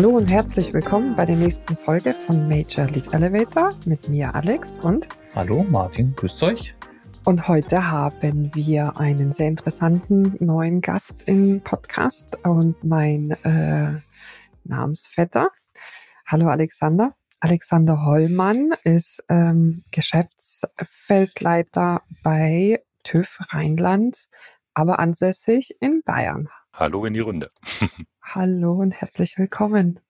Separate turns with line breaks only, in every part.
Hallo und herzlich willkommen bei der nächsten Folge von Major League Elevator mit mir Alex und
Hallo Martin, grüßt euch.
Und heute haben wir einen sehr interessanten neuen Gast im Podcast und mein äh, Namensvetter. Hallo Alexander. Alexander Hollmann ist ähm, Geschäftsfeldleiter bei TÜV Rheinland, aber ansässig in Bayern.
Hallo in die Runde.
Hallo und herzlich willkommen.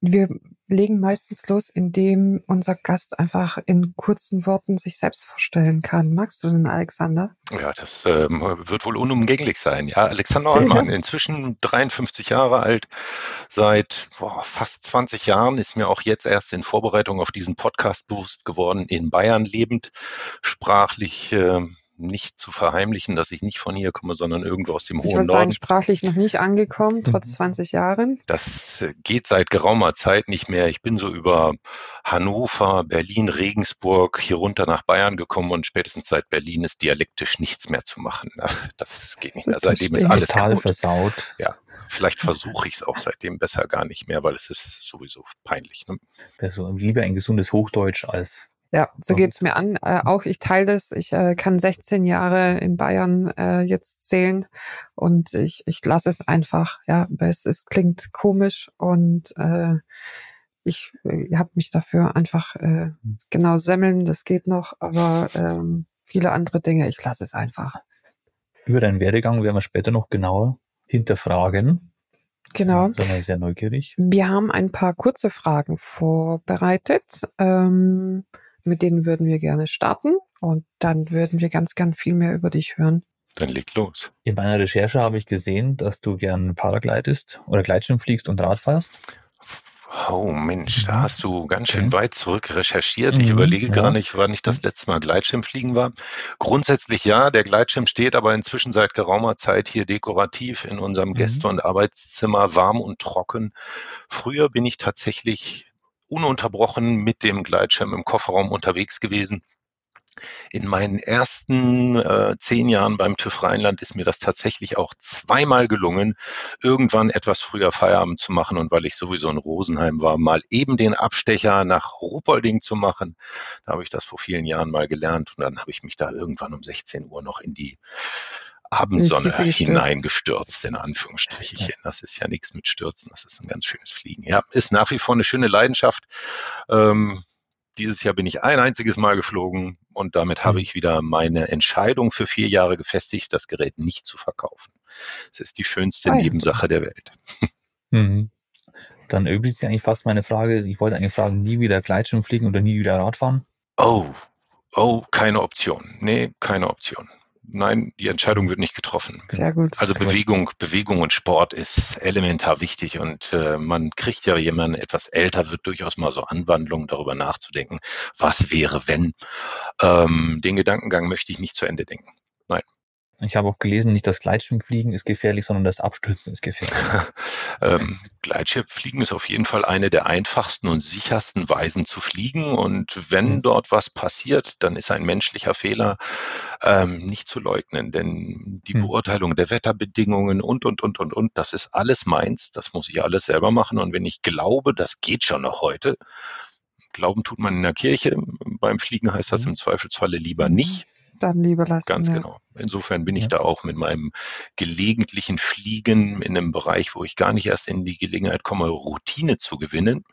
Wir legen meistens los, indem unser Gast einfach in kurzen Worten sich selbst vorstellen kann. Magst du denn, Alexander?
Ja, das ähm, wird wohl unumgänglich sein. Ja, Alexander Hollmann, inzwischen 53 Jahre alt, seit boah, fast 20 Jahren, ist mir auch jetzt erst in Vorbereitung auf diesen Podcast bewusst geworden, in Bayern lebend, sprachlich äh, nicht zu verheimlichen, dass ich nicht von hier komme, sondern irgendwo aus dem ich hohen Norden. Ich würde sagen,
sprachlich noch nicht angekommen, trotz mhm. 20 Jahren.
Das äh, geht seit geraumer Zeit nicht mehr. Ich bin so über Hannover, Berlin, Regensburg hier runter nach Bayern gekommen und spätestens seit Berlin ist dialektisch nichts mehr zu machen. Das geht nicht mehr. Das Seitdem ist alles
total versaut.
Ja. Vielleicht versuche ich es auch seitdem besser gar nicht mehr, weil es ist sowieso peinlich. Ne?
Also lieber ein gesundes Hochdeutsch als
ja, so geht's mir an. Äh, auch ich teile das. Ich äh, kann 16 Jahre in Bayern äh, jetzt zählen und ich, ich lasse es einfach. Ja, es, es klingt komisch und äh, ich äh, habe mich dafür einfach äh, genau semmeln, das geht noch, aber ähm, viele andere Dinge, ich lasse es einfach.
Über deinen Werdegang werden wir später noch genauer hinterfragen.
Genau.
Da sind wir sehr neugierig.
Wir haben ein paar kurze Fragen vorbereitet. Ähm, mit denen würden wir gerne starten und dann würden wir ganz, ganz viel mehr über dich hören.
Dann leg los.
In meiner Recherche habe ich gesehen, dass du gern Paraglidest oder Gleitschirm fliegst und Rad fährst.
Oh Mensch, da mhm. hast du ganz schön okay. weit zurück recherchiert. Ich mhm, überlege ja. gar nicht, wann ich das letzte Mal Gleitschirmfliegen war. Grundsätzlich ja, der Gleitschirm steht aber inzwischen seit geraumer Zeit hier dekorativ in unserem mhm. Gäste- und Arbeitszimmer, warm und trocken. Früher bin ich tatsächlich ununterbrochen mit dem Gleitschirm im Kofferraum unterwegs gewesen. In meinen ersten äh, zehn Jahren beim TÜV Rheinland ist mir das tatsächlich auch zweimal gelungen, irgendwann etwas früher Feierabend zu machen und weil ich sowieso in Rosenheim war, mal eben den Abstecher nach Ruhpolding zu machen. Da habe ich das vor vielen Jahren mal gelernt und dann habe ich mich da irgendwann um 16 Uhr noch in die Abendsonne hineingestürzt, in Anführungsstrichen. Das ist ja nichts mit Stürzen, das ist ein ganz schönes Fliegen. Ja, ist nach wie vor eine schöne Leidenschaft. Ähm, dieses Jahr bin ich ein einziges Mal geflogen und damit habe mhm. ich wieder meine Entscheidung für vier Jahre gefestigt, das Gerät nicht zu verkaufen. Es ist die schönste ah, Nebensache der Welt.
Mhm. Dann übrigens sich eigentlich fast meine Frage. Ich wollte eigentlich fragen, nie wieder Gleitschirm fliegen oder nie wieder Radfahren?
Oh, oh, keine Option. Nee, keine Option. Nein, die Entscheidung wird nicht getroffen.
Sehr gut.
Also Bewegung, Bewegung und Sport ist elementar wichtig und äh, man kriegt ja, jemanden etwas älter wird, durchaus mal so Anwandlungen darüber nachzudenken, was wäre, wenn. Ähm, den Gedankengang möchte ich nicht zu Ende denken. Nein.
Ich habe auch gelesen, nicht das Gleitschirmfliegen ist gefährlich, sondern das Abstürzen ist gefährlich.
ähm, Gleitschirmfliegen ist auf jeden Fall eine der einfachsten und sichersten Weisen zu fliegen. Und wenn mhm. dort was passiert, dann ist ein menschlicher Fehler ähm, nicht zu leugnen. Denn die mhm. Beurteilung der Wetterbedingungen und, und, und, und, und, das ist alles meins. Das muss ich alles selber machen. Und wenn ich glaube, das geht schon noch heute, Glauben tut man in der Kirche. Beim Fliegen heißt das im Zweifelsfalle lieber mhm. nicht
dann lieber lassen.
Ganz ja. genau. Insofern bin ich ja. da auch mit meinem gelegentlichen Fliegen in einem Bereich, wo ich gar nicht erst in die Gelegenheit komme, Routine zu gewinnen.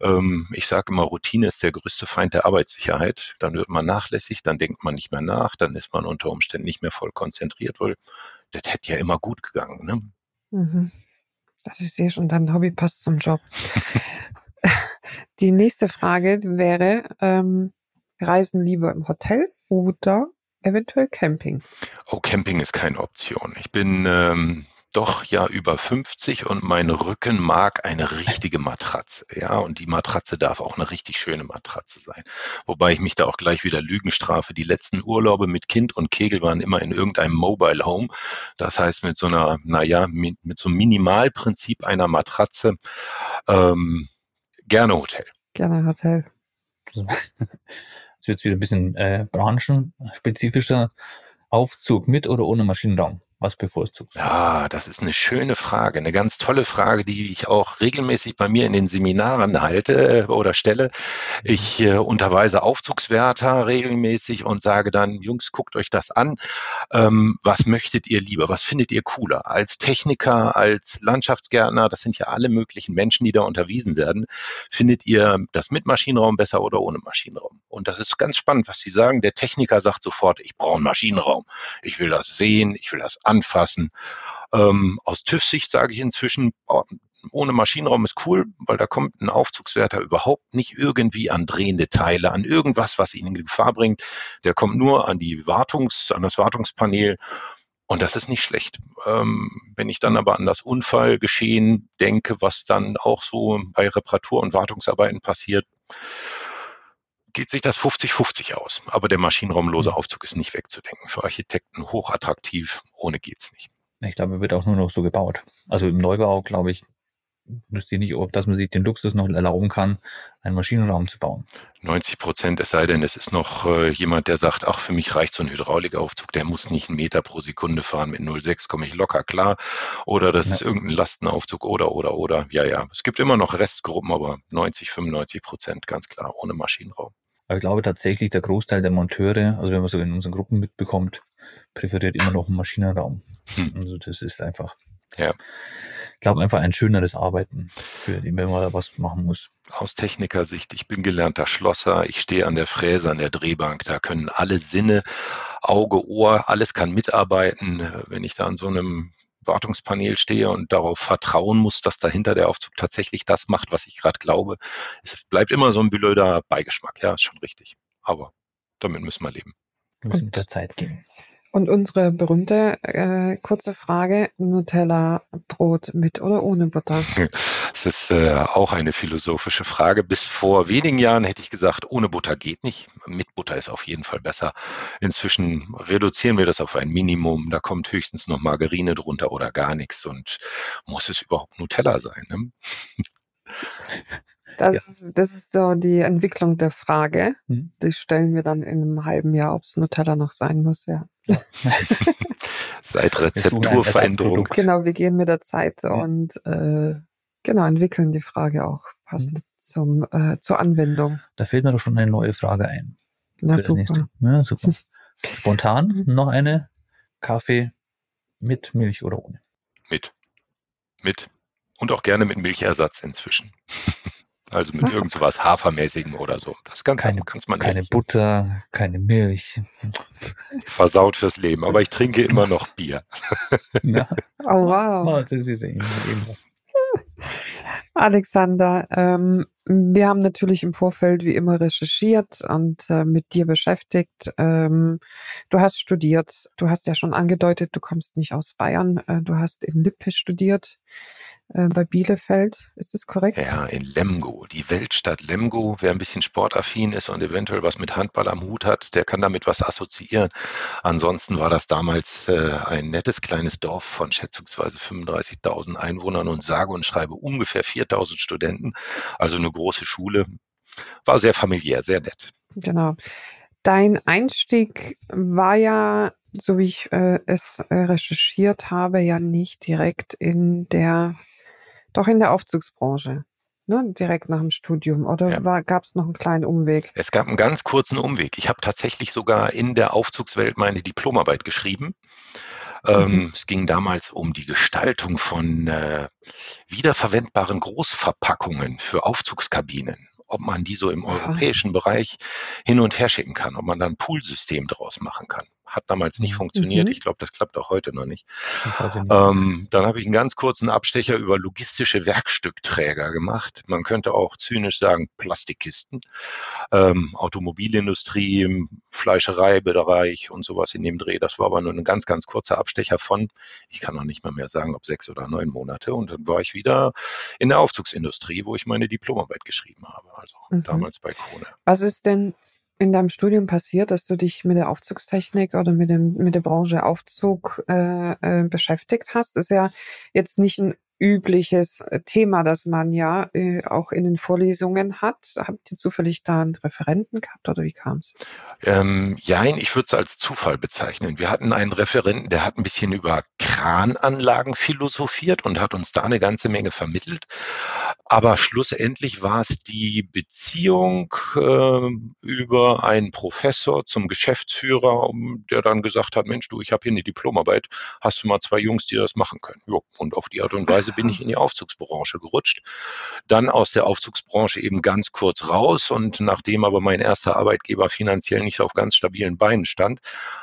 Ähm, ich sage immer, Routine ist der größte Feind der Arbeitssicherheit. Dann wird man nachlässig, dann denkt man nicht mehr nach, dann ist man unter Umständen nicht mehr voll konzentriert, weil das hätte ja immer gut gegangen. Ne?
Mhm. Das ist eh schon, dein Hobby passt zum Job. die nächste Frage wäre, ähm, Reisen lieber im Hotel oder eventuell Camping?
Oh, Camping ist keine Option. Ich bin ähm, doch ja über 50 und mein Rücken mag eine richtige Matratze. Ja, und die Matratze darf auch eine richtig schöne Matratze sein. Wobei ich mich da auch gleich wieder Lügen strafe. Die letzten Urlaube mit Kind und Kegel waren immer in irgendeinem Mobile Home. Das heißt mit so einer, naja, mit, mit so einem Minimalprinzip einer Matratze. Ähm, gerne Hotel.
Gerne Hotel.
Jetzt wird es wieder ein bisschen äh, branchenspezifischer. Aufzug mit oder ohne Maschinenraum? Was bevorzugst
du? Ja, das ist eine schöne Frage, eine ganz tolle Frage, die ich auch regelmäßig bei mir in den Seminaren halte äh, oder stelle. Ich äh, unterweise Aufzugswärter regelmäßig und sage dann, Jungs, guckt euch das an. Ähm, was möchtet ihr lieber? Was findet ihr cooler? Als Techniker, als Landschaftsgärtner, das sind ja alle möglichen Menschen, die da unterwiesen werden. Findet ihr das mit Maschinenraum besser oder ohne Maschinenraum? Und das ist ganz spannend, was Sie sagen. Der Techniker sagt sofort, ich brauche einen Maschinenraum. Ich will das sehen, ich will das anfassen. Ähm, aus TÜV-Sicht sage ich inzwischen, oh, ohne Maschinenraum ist cool, weil da kommt ein Aufzugswärter überhaupt nicht irgendwie an drehende Teile, an irgendwas, was ihn in Gefahr bringt. Der kommt nur an die Wartungs, an das Wartungspanel und das ist nicht schlecht. Ähm, wenn ich dann aber an das Unfallgeschehen denke, was dann auch so bei Reparatur- und Wartungsarbeiten passiert, geht sich das 50-50 aus. Aber der maschinenraumlose mhm. Aufzug ist nicht wegzudenken. Für Architekten hochattraktiv, ohne geht's nicht.
Ich glaube, er wird auch nur noch so gebaut. Also im Neubau, glaube ich, wüsste ich nicht, ob dass man sich den Luxus noch erlauben kann, einen Maschinenraum zu bauen.
90 Prozent, es sei denn, es ist noch äh, jemand, der sagt, ach, für mich reicht so ein Hydraulikaufzug, der muss nicht einen Meter pro Sekunde fahren, mit 0,6 komme ich locker klar. Oder das ja. ist irgendein Lastenaufzug oder, oder, oder. Ja, ja, es gibt immer noch Restgruppen, aber 90, 95 Prozent, ganz klar, ohne Maschinenraum.
Aber ich glaube tatsächlich, der Großteil der Monteure, also wenn man so in unseren Gruppen mitbekommt, präferiert immer noch einen Maschinenraum. Hm. Also das ist einfach, ja. ich glaube einfach ein schöneres Arbeiten, für den, wenn man da was machen muss.
Aus Technikersicht, ich bin gelernter Schlosser, ich stehe an der Fräse, an der Drehbank, da können alle Sinne, Auge, Ohr, alles kann mitarbeiten. Wenn ich da an so einem Wartungspanel stehe und darauf vertrauen muss, dass dahinter der Aufzug tatsächlich das macht, was ich gerade glaube. Es bleibt immer so ein blöder Beigeschmack. Ja, ist schon richtig. Aber damit müssen wir leben.
Wir müssen mit der Zeit gehen.
Und unsere berühmte äh, kurze Frage, Nutella Brot mit oder ohne Butter?
Das ist äh, auch eine philosophische Frage. Bis vor wenigen Jahren hätte ich gesagt, ohne Butter geht nicht. Mit Butter ist auf jeden Fall besser. Inzwischen reduzieren wir das auf ein Minimum. Da kommt höchstens noch Margarine drunter oder gar nichts. Und muss es überhaupt Nutella sein? Ne?
Das, ja. ist, das ist so die Entwicklung der Frage. Mhm. Die stellen wir dann in einem halben Jahr, ob es Nutella noch sein muss, ja.
Seit Rezepturveränderung.
Genau, wir gehen mit der Zeit ja. und äh, genau entwickeln die Frage auch passend mhm. zum, äh, zur Anwendung.
Da fällt mir doch schon eine neue Frage ein.
Na super.
Ja, super. Spontan noch eine. Kaffee mit Milch oder ohne?
Mit. Mit. Und auch gerne mit Milchersatz inzwischen. Also mit irgend so was Hafermäßigem oder so.
Das kann, keine, kann's man Keine nicht. Butter, keine Milch.
Versaut fürs Leben. Aber ich trinke immer noch Bier.
Ja. Oh wow. Das ist eben, was. Alexander, ähm, wir haben natürlich im Vorfeld wie immer recherchiert und äh, mit dir beschäftigt. Ähm, du hast studiert, du hast ja schon angedeutet, du kommst nicht aus Bayern, äh, du hast in Lippe studiert äh, bei Bielefeld. Ist das korrekt?
Ja, in Lemgo, die Weltstadt Lemgo. Wer ein bisschen sportaffin ist und eventuell was mit Handball am Hut hat, der kann damit was assoziieren. Ansonsten war das damals äh, ein nettes kleines Dorf von schätzungsweise 35.000 Einwohnern und sage und schreibe ungefähr 4.000 Studenten. Also eine große Schule. War sehr familiär, sehr nett.
Genau. Dein Einstieg war ja so wie ich äh, es äh, recherchiert habe, ja nicht direkt in der doch in der Aufzugsbranche. Ne, direkt nach dem Studium oder ja. gab es noch einen kleinen Umweg?
Es gab einen ganz kurzen Umweg. Ich habe tatsächlich sogar in der Aufzugswelt meine Diplomarbeit geschrieben. Ähm, mhm. es ging damals um die Gestaltung von äh, wiederverwendbaren Großverpackungen für Aufzugskabinen ob man die so im europäischen Bereich hin und her schicken kann, ob man dann ein Poolsystem draus machen kann. Hat damals nicht mhm. funktioniert. Mhm. Ich glaube, das klappt auch heute noch nicht. Ähm, dann habe ich einen ganz kurzen Abstecher über logistische Werkstückträger gemacht. Man könnte auch zynisch sagen Plastikkisten. Ähm, Automobilindustrie, Fleischereibereich und sowas in dem Dreh. Das war aber nur ein ganz, ganz kurzer Abstecher von, ich kann noch nicht mal mehr sagen, ob sechs oder neun Monate. Und dann war ich wieder in der Aufzugsindustrie, wo ich meine Diplomarbeit geschrieben habe. Also mhm. damals bei Krone.
Was ist denn in deinem Studium passiert, dass du dich mit der Aufzugstechnik oder mit, dem, mit der Branche Aufzug äh, äh, beschäftigt hast? Ist ja jetzt nicht ein übliches äh, Thema, das man ja äh, auch in den Vorlesungen hat. Habt ihr zufällig da einen Referenten gehabt oder wie kam es?
Ähm, jein, ich würde es als Zufall bezeichnen. Wir hatten einen Referenten, der hat ein bisschen über Krananlagen philosophiert und hat uns da eine ganze Menge vermittelt. Aber schlussendlich war es die Beziehung äh, über einen Professor zum Geschäftsführer, der dann gesagt hat, Mensch, du, ich habe hier eine Diplomarbeit, hast du mal zwei Jungs, die das machen können? Jo, und auf die Art und Weise bin ich in die Aufzugsbranche gerutscht. Dann aus der Aufzugsbranche eben ganz kurz raus und nachdem aber mein erster Arbeitgeber finanziell nicht auf ganz stabilen Beinen stand,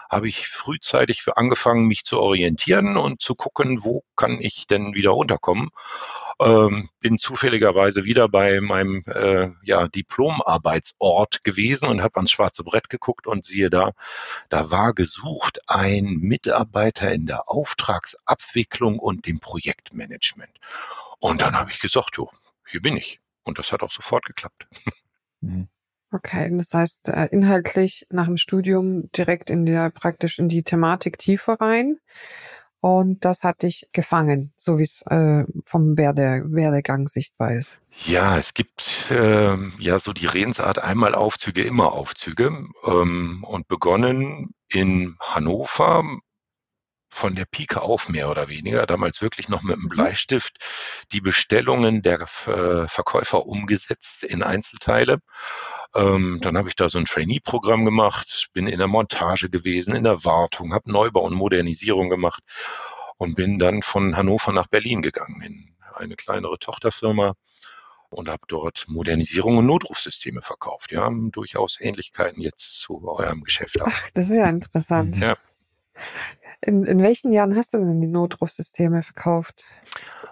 habe ich frühzeitig angefangen, mich zu orientieren und zu gucken, wo kann ich denn wieder runterkommen. Ähm, bin zufälligerweise wieder bei meinem äh, ja, Diplomarbeitsort gewesen und habe ans schwarze Brett geguckt und siehe da, da war gesucht ein Mitarbeiter in der Auftragsabwicklung und dem Projektmanagement. Und dann habe ich gesagt, jo, hier bin ich. Und das hat auch sofort geklappt.
Mhm. Okay, das heißt, äh, inhaltlich nach dem Studium direkt in der praktisch in die Thematik tiefer rein. Und das hat dich gefangen, so wie es äh, vom Werde, Werdegang sichtbar ist.
Ja, es gibt äh, ja so die Redensart einmal Aufzüge, immer Aufzüge. Ähm, und begonnen in Hannover von der Pike auf mehr oder weniger, damals wirklich noch mit einem mhm. Bleistift, die Bestellungen der äh, Verkäufer umgesetzt in Einzelteile ähm, dann habe ich da so ein Trainee-Programm gemacht, bin in der Montage gewesen, in der Wartung, habe Neubau und Modernisierung gemacht und bin dann von Hannover nach Berlin gegangen in eine kleinere Tochterfirma und habe dort Modernisierung und Notrufsysteme verkauft. Ja, durchaus Ähnlichkeiten jetzt zu eurem Geschäft.
Auch. Ach, das ist ja interessant. Ja. In, in welchen Jahren hast du denn die Notrufsysteme verkauft?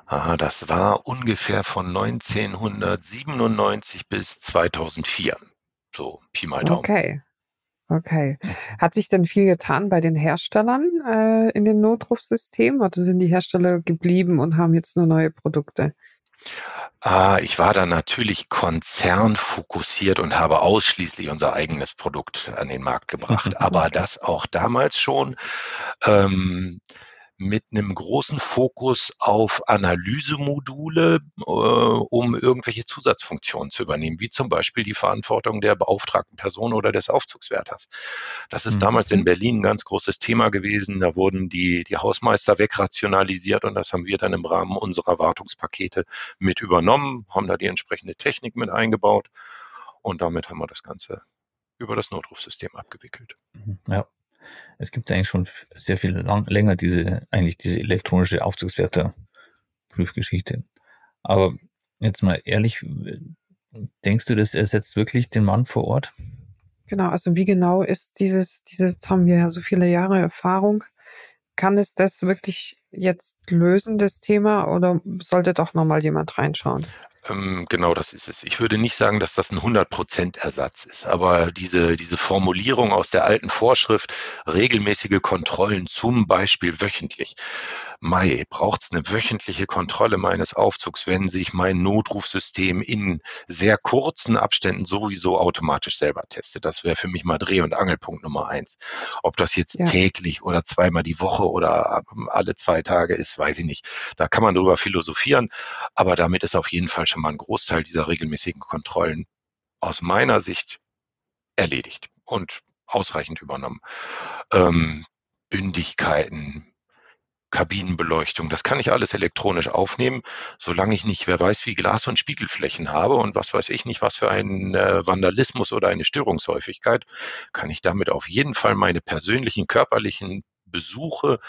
Ah, das war ungefähr von 1997 bis 2004. So, Pi mal Daumen.
Okay. Okay. Hat sich denn viel getan bei den Herstellern äh, in den Notrufsystemen oder sind die Hersteller geblieben und haben jetzt nur neue Produkte?
Ah, ich war da natürlich konzernfokussiert und habe ausschließlich unser eigenes Produkt an den Markt gebracht. Aber das auch damals schon. Ähm, mit einem großen Fokus auf Analysemodule, äh, um irgendwelche Zusatzfunktionen zu übernehmen, wie zum Beispiel die Verantwortung der beauftragten Person oder des Aufzugswärters. Das ist mhm. damals in Berlin ein ganz großes Thema gewesen. Da wurden die, die Hausmeister wegrationalisiert und das haben wir dann im Rahmen unserer Wartungspakete mit übernommen, haben da die entsprechende Technik mit eingebaut und damit haben wir das Ganze über das Notrufsystem abgewickelt.
Mhm. Ja, es gibt eigentlich schon sehr viel lang, länger diese, eigentlich diese elektronische Aufzugswärter-Prüfgeschichte. Aber jetzt mal ehrlich, denkst du, das ersetzt wirklich den Mann vor Ort?
Genau, also wie genau ist dieses, dieses, jetzt haben wir ja so viele Jahre Erfahrung. Kann es das wirklich jetzt lösen, das Thema, oder sollte doch nochmal jemand reinschauen?
Ähm, genau das ist es. Ich würde nicht sagen, dass das ein 100% Ersatz ist, aber diese, diese Formulierung aus der alten Vorschrift, regelmäßige Kontrollen, zum Beispiel wöchentlich, Mai, braucht es eine wöchentliche Kontrolle meines Aufzugs, wenn sich mein Notrufsystem in sehr kurzen Abständen sowieso automatisch selber testet. Das wäre für mich mal Dreh- und Angelpunkt Nummer eins. Ob das jetzt ja. täglich oder zweimal die Woche oder alle zwei Tage ist, weiß ich nicht. Da kann man drüber philosophieren, aber damit ist auf jeden Fall schon mal ein Großteil dieser regelmäßigen Kontrollen aus meiner Sicht erledigt und ausreichend übernommen. Ähm, Bündigkeiten, Kabinenbeleuchtung. Das kann ich alles elektronisch aufnehmen, solange ich nicht, wer weiß, wie Glas- und Spiegelflächen habe und was weiß ich nicht, was für einen äh, Vandalismus oder eine Störungshäufigkeit, kann ich damit auf jeden Fall meine persönlichen körperlichen Besuche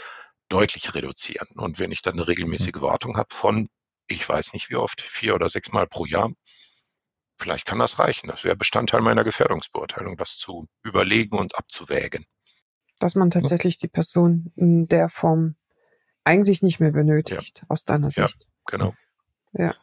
deutlich reduzieren. Und wenn ich dann eine regelmäßige hm. Wartung habe von, ich weiß nicht wie oft, vier oder sechs Mal pro Jahr, vielleicht kann das reichen. Das wäre Bestandteil meiner Gefährdungsbeurteilung, das zu überlegen und abzuwägen.
dass man tatsächlich die Person in der Form eigentlich nicht mehr benötigt, ja. aus deiner Sicht. Ja,
genau.
Ja.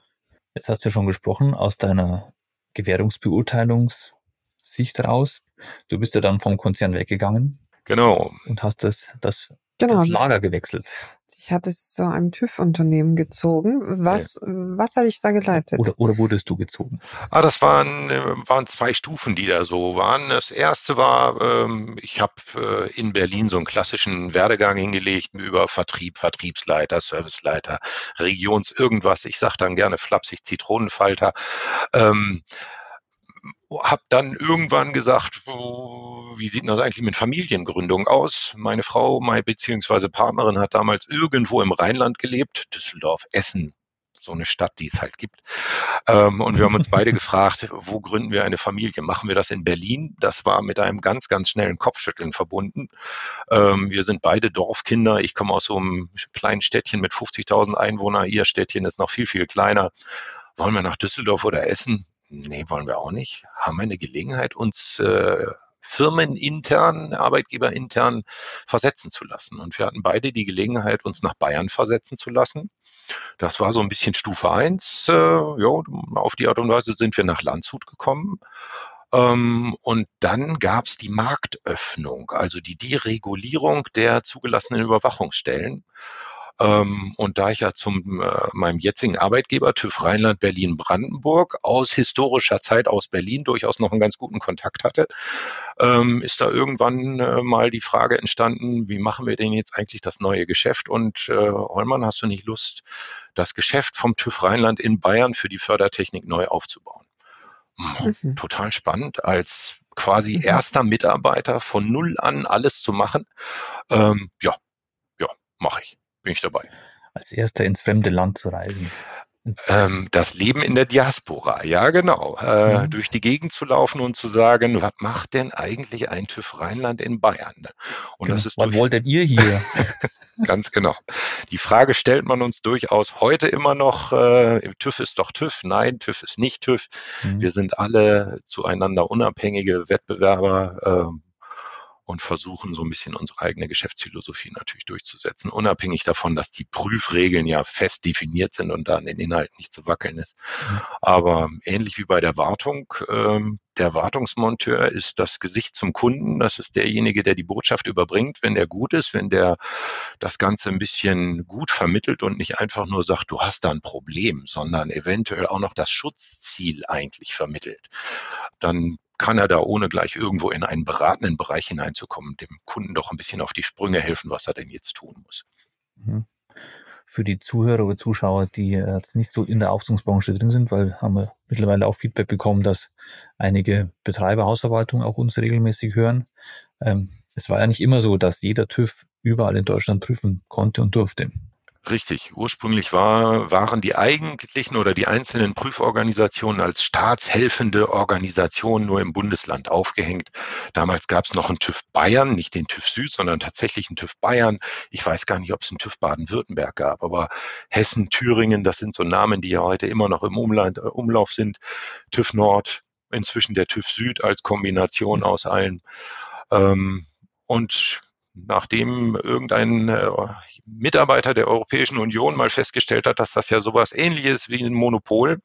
Jetzt hast du schon gesprochen, aus deiner Gewährungsbeurteilungssicht raus. Du bist ja dann vom Konzern weggegangen.
Genau.
Und hast das, das,
genau.
das Lager gewechselt.
Ich hatte es zu einem TÜV-Unternehmen gezogen. Was, ja. was hatte ich da geleitet?
Oder, oder wurdest du gezogen?
Ah, das waren, äh, waren zwei Stufen, die da so waren. Das erste war, ähm, ich habe äh, in Berlin so einen klassischen Werdegang hingelegt über Vertrieb, Vertriebsleiter, Serviceleiter, Regions irgendwas. Ich sage dann gerne flapsig Zitronenfalter. Ähm, habe dann irgendwann gesagt, wie sieht das eigentlich mit Familiengründung aus? Meine Frau, meine beziehungsweise Partnerin hat damals irgendwo im Rheinland gelebt, Düsseldorf, Essen, so eine Stadt, die es halt gibt. Ähm, und wir haben uns beide gefragt, wo gründen wir eine Familie? Machen wir das in Berlin? Das war mit einem ganz, ganz schnellen Kopfschütteln verbunden. Ähm, wir sind beide Dorfkinder. Ich komme aus so einem kleinen Städtchen mit 50.000 Einwohnern. Ihr Städtchen ist noch viel, viel kleiner. Wollen wir nach Düsseldorf oder Essen? Nee, wollen wir auch nicht. Haben wir eine Gelegenheit, uns äh, firmenintern, arbeitgeberintern versetzen zu lassen. Und wir hatten beide die Gelegenheit, uns nach Bayern versetzen zu lassen. Das war so ein bisschen Stufe 1. Äh, ja, auf die Art und Weise sind wir nach Landshut gekommen. Ähm, und dann gab es die Marktöffnung, also die Deregulierung der zugelassenen Überwachungsstellen. Ähm, und da ich ja zum äh, meinem jetzigen Arbeitgeber TÜV Rheinland Berlin Brandenburg aus historischer Zeit aus Berlin durchaus noch einen ganz guten Kontakt hatte, ähm, ist da irgendwann äh, mal die Frage entstanden, wie machen wir denn jetzt eigentlich das neue Geschäft? Und äh, Hollmann, hast du nicht Lust, das Geschäft vom TÜV Rheinland in Bayern für die Fördertechnik neu aufzubauen? Hm, mhm. Total spannend, als quasi mhm. erster Mitarbeiter von null an alles zu machen. Ähm, ja, ja, mache ich bin ich dabei.
Als erster ins fremde Land zu reisen.
Ähm, das Leben in der Diaspora, ja genau. Äh, mhm. Durch die Gegend zu laufen und zu sagen, was macht denn eigentlich ein TÜV Rheinland in Bayern?
Und genau. das ist was wolltet ihr hier?
Ganz genau. Die Frage stellt man uns durchaus heute immer noch, äh, TÜV ist doch TÜV, nein, TÜV ist nicht TÜV. Mhm. Wir sind alle zueinander unabhängige Wettbewerber. Äh, und versuchen so ein bisschen unsere eigene Geschäftsphilosophie natürlich durchzusetzen, unabhängig davon, dass die Prüfregeln ja fest definiert sind und da an den Inhalten nicht zu wackeln ist. Aber ähnlich wie bei der Wartung, ähm, der Wartungsmonteur ist das Gesicht zum Kunden. Das ist derjenige, der die Botschaft überbringt, wenn der gut ist, wenn der das Ganze ein bisschen gut vermittelt und nicht einfach nur sagt, du hast da ein Problem, sondern eventuell auch noch das Schutzziel eigentlich vermittelt. Dann kann er da ohne gleich irgendwo in einen beratenden Bereich hineinzukommen, dem Kunden doch ein bisschen auf die Sprünge helfen, was er denn jetzt tun muss.
Mhm. Für die Zuhörer oder Zuschauer, die jetzt nicht so in der Aufzugsbranche drin sind, weil haben wir mittlerweile auch Feedback bekommen, dass einige Betreiber, Hausverwaltung auch uns regelmäßig hören. Ähm, es war ja nicht immer so, dass jeder TÜV überall in Deutschland prüfen konnte und durfte.
Richtig. Ursprünglich war, waren die eigentlichen oder die einzelnen Prüforganisationen als staatshelfende Organisationen nur im Bundesland aufgehängt. Damals gab es noch einen TÜV Bayern, nicht den TÜV Süd, sondern tatsächlich einen TÜV Bayern. Ich weiß gar nicht, ob es einen TÜV Baden-Württemberg gab, aber Hessen, Thüringen, das sind so Namen, die ja heute immer noch im Umland, äh, Umlauf sind. TÜV Nord, inzwischen der TÜV Süd als Kombination aus allen. Ähm, und nachdem irgendein äh, Mitarbeiter der Europäischen Union mal festgestellt hat, dass das ja sowas ähnliches wie ein Monopol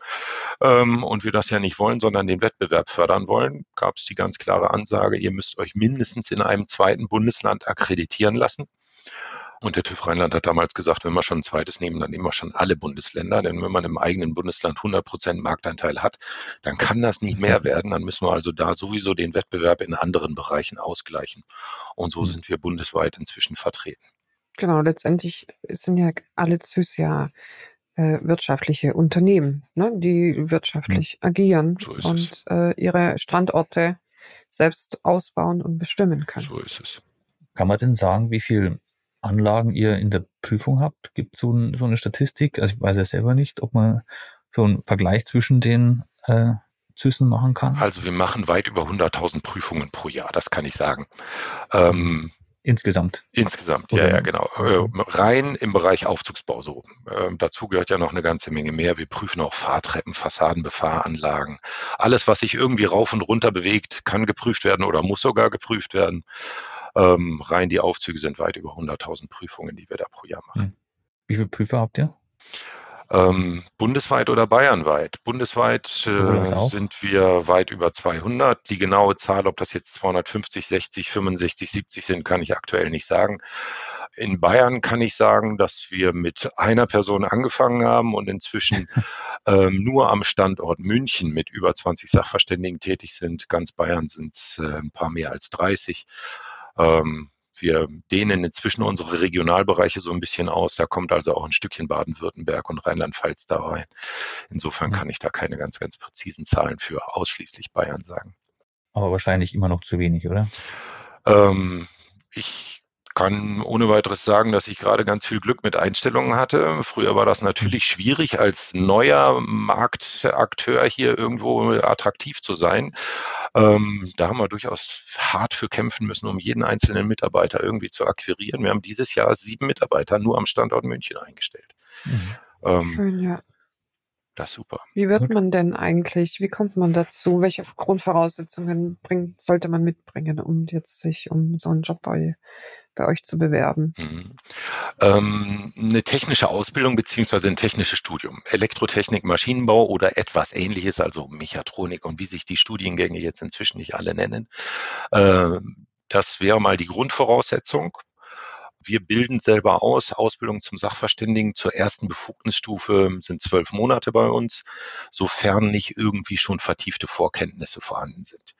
ähm, und wir das ja nicht wollen, sondern den Wettbewerb fördern wollen, gab es die ganz klare Ansage, ihr müsst euch mindestens in einem zweiten Bundesland akkreditieren lassen. Und der TÜV Rheinland hat damals gesagt, wenn wir schon ein zweites nehmen, dann nehmen wir schon alle Bundesländer. Denn wenn man im eigenen Bundesland 100 Prozent Marktanteil hat, dann kann das nicht mehr werden. Dann müssen wir also da sowieso den Wettbewerb in anderen Bereichen ausgleichen. Und so mhm. sind wir bundesweit inzwischen vertreten.
Genau, letztendlich sind ja alle TÜVs ja äh, wirtschaftliche Unternehmen, ne, die wirtschaftlich mhm. agieren so und äh, ihre Standorte selbst ausbauen und bestimmen können.
So ist es.
Kann man denn sagen, wie viel Anlagen ihr in der Prüfung habt? Gibt es so, ein, so, eine Statistik? Also ich weiß ja selber nicht, ob man so einen Vergleich zwischen den äh, Züssen machen kann.
Also wir machen weit über 100.000 Prüfungen pro Jahr, das kann ich sagen. Ähm,
Insgesamt.
Insgesamt, Oder? ja, ja, genau. Äh, rein im Bereich Aufzugsbau so. Ähm, dazu gehört ja noch eine ganze Menge mehr. Wir prüfen auch Fahrtreppen, Fassaden, Befahranlagen. Alles, was sich irgendwie rauf und runter bewegt, kann geprüft werden oder muss sogar geprüft werden. Ähm, rein die Aufzüge sind weit über 100.000 Prüfungen, die wir da pro Jahr machen. Hm.
Wie viele Prüfer habt ihr?
Ähm, bundesweit oder bayernweit? Bundesweit äh, sind wir weit über 200. Die genaue Zahl, ob das jetzt 250, 60, 65, 70 sind, kann ich aktuell nicht sagen. In Bayern kann ich sagen, dass wir mit einer Person angefangen haben und inzwischen ähm, nur am Standort München mit über 20 Sachverständigen tätig sind. Ganz Bayern sind es äh, ein paar mehr als 30. Ähm, wir dehnen inzwischen unsere Regionalbereiche so ein bisschen aus. Da kommt also auch ein Stückchen Baden-Württemberg und Rheinland-Pfalz da rein. Insofern kann ich da keine ganz, ganz präzisen Zahlen für ausschließlich Bayern sagen.
Aber wahrscheinlich immer noch zu wenig, oder?
Ähm, ich kann ohne weiteres sagen, dass ich gerade ganz viel Glück mit Einstellungen hatte. Früher war das natürlich schwierig, als neuer Marktakteur hier irgendwo attraktiv zu sein. Ähm, da haben wir durchaus hart für kämpfen müssen, um jeden einzelnen Mitarbeiter irgendwie zu akquirieren. Wir haben dieses Jahr sieben Mitarbeiter nur am Standort München eingestellt. Mhm.
Ähm, Schön, ja.
Das ist super.
Wie wird man denn eigentlich, wie kommt man dazu? Welche Grundvoraussetzungen bringt, sollte man mitbringen, um jetzt sich um so einen Job bei bei euch zu bewerben? Mhm.
Ähm, eine technische Ausbildung beziehungsweise ein technisches Studium. Elektrotechnik, Maschinenbau oder etwas ähnliches, also Mechatronik und wie sich die Studiengänge jetzt inzwischen nicht alle nennen. Äh, das wäre mal die Grundvoraussetzung. Wir bilden selber aus. Ausbildung zum Sachverständigen zur ersten Befugnisstufe sind zwölf Monate bei uns, sofern nicht irgendwie schon vertiefte Vorkenntnisse vorhanden sind.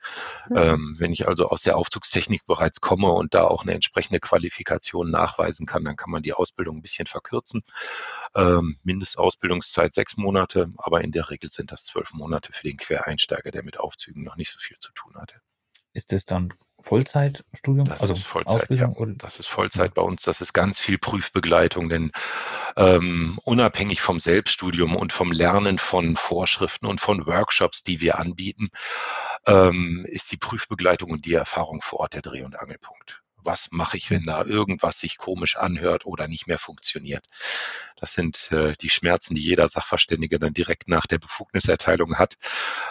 Mhm. Ähm, wenn ich also aus der Aufzugstechnik bereits komme und da auch eine entsprechende Qualifikation nachweisen kann, dann kann man die Ausbildung ein bisschen verkürzen. Ähm, Mindestausbildungszeit sechs Monate, aber in der Regel sind das zwölf Monate für den Quereinsteiger, der mit Aufzügen noch nicht so viel zu tun hatte.
Ist das dann Vollzeitstudium?
Das also ist Vollzeit, ja. Das ist Vollzeit bei uns. Das ist ganz viel Prüfbegleitung, denn ähm, unabhängig vom Selbststudium und vom Lernen von Vorschriften und von Workshops, die wir anbieten, ähm, ist die Prüfbegleitung und die Erfahrung vor Ort der Dreh- und Angelpunkt was mache ich, wenn da irgendwas sich komisch anhört oder nicht mehr funktioniert. Das sind äh, die Schmerzen, die jeder Sachverständige dann direkt nach der Befugniserteilung hat,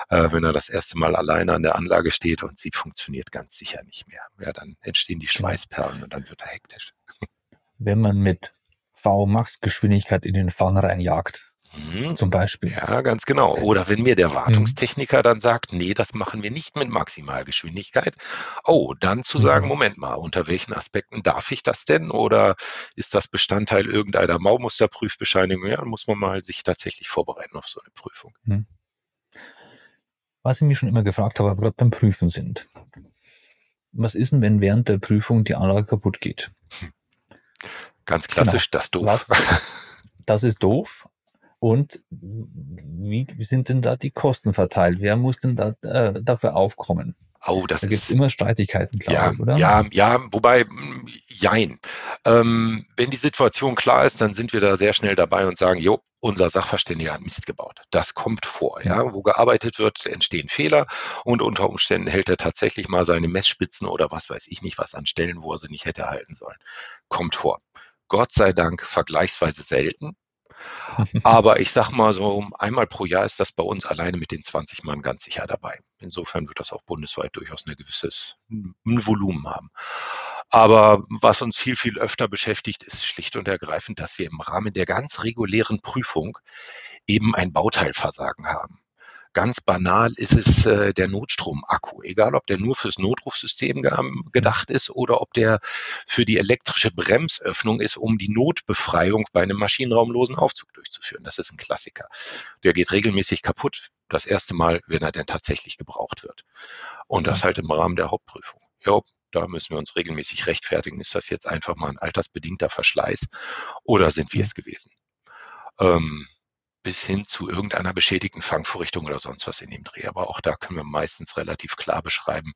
äh, wenn er das erste Mal alleine an der Anlage steht und sie funktioniert ganz sicher nicht mehr. Ja, dann entstehen die genau. Schweißperlen und dann wird er hektisch.
Wenn man mit V-Max-Geschwindigkeit in den Fang reinjagt, Mhm. Zum Beispiel.
Ja, ganz genau. Oder wenn mir der mhm. Wartungstechniker mhm. dann sagt, nee, das machen wir nicht mit Maximalgeschwindigkeit. Oh, dann zu sagen, mhm. Moment mal, unter welchen Aspekten darf ich das denn? Oder ist das Bestandteil irgendeiner Maumusterprüfbescheinigung? Ja, dann muss man mal sich tatsächlich vorbereiten auf so eine Prüfung. Mhm.
Was ich mich schon immer gefragt habe, aber gerade beim Prüfen sind. Was ist denn, wenn während der Prüfung die Anlage kaputt geht?
Ganz klassisch, genau. das doof.
Was, das ist doof, und wie, sind denn da die Kosten verteilt? Wer muss denn da äh, dafür aufkommen?
Oh, das
da gibt es immer Streitigkeiten,
glaube ja, ich, oder? Ja, ja, wobei, jein. Ähm, wenn die Situation klar ist, dann sind wir da sehr schnell dabei und sagen, jo, unser Sachverständiger hat Mist gebaut. Das kommt vor. Ja, wo gearbeitet wird, entstehen Fehler und unter Umständen hält er tatsächlich mal seine Messspitzen oder was weiß ich nicht was an Stellen, wo er sie nicht hätte halten sollen. Kommt vor. Gott sei Dank vergleichsweise selten. Aber ich sag mal so, einmal pro Jahr ist das bei uns alleine mit den 20 Mann ganz sicher dabei. Insofern wird das auch bundesweit durchaus ein gewisses Volumen haben. Aber was uns viel, viel öfter beschäftigt, ist schlicht und ergreifend, dass wir im Rahmen der ganz regulären Prüfung eben ein Bauteilversagen haben. Ganz banal ist es äh, der Notstromakku, egal ob der nur fürs Notrufsystem ge gedacht ist oder ob der für die elektrische Bremsöffnung ist, um die Notbefreiung bei einem maschinenraumlosen Aufzug durchzuführen. Das ist ein Klassiker. Der geht regelmäßig kaputt, das erste Mal, wenn er denn tatsächlich gebraucht wird. Und das halt im Rahmen der Hauptprüfung. Ja, da müssen wir uns regelmäßig rechtfertigen. Ist das jetzt einfach mal ein altersbedingter Verschleiß oder sind wir es gewesen? Ähm, bis hin zu irgendeiner beschädigten Fangvorrichtung oder sonst was in dem Dreh. Aber auch da können wir meistens relativ klar beschreiben,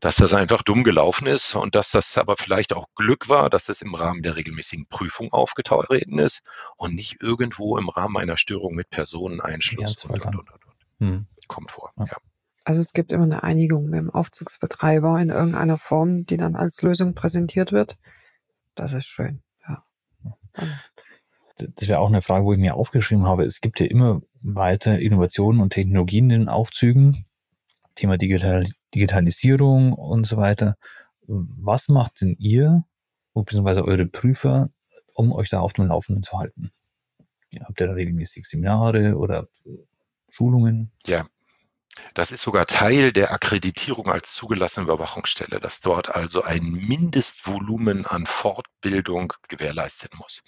dass das einfach dumm gelaufen ist und dass das aber vielleicht auch Glück war, dass es im Rahmen der regelmäßigen Prüfung aufgetreten ist und nicht irgendwo im Rahmen einer Störung mit Personeneinschluss ja, und, und, und, und, hm. Kommt vor, ja. ja.
Also es gibt immer eine Einigung mit dem Aufzugsbetreiber in irgendeiner Form, die dann als Lösung präsentiert wird. Das ist schön, ja
das wäre auch eine Frage, wo ich mir aufgeschrieben habe. Es gibt ja immer weiter Innovationen und Technologien in den Aufzügen. Thema Digital Digitalisierung und so weiter. Was macht denn ihr, beziehungsweise eure Prüfer, um euch da auf dem Laufenden zu halten? Habt ihr da regelmäßig Seminare oder Schulungen?
Ja, das ist sogar Teil der Akkreditierung als zugelassene Überwachungsstelle, dass dort also ein Mindestvolumen an Fortbildung gewährleistet muss.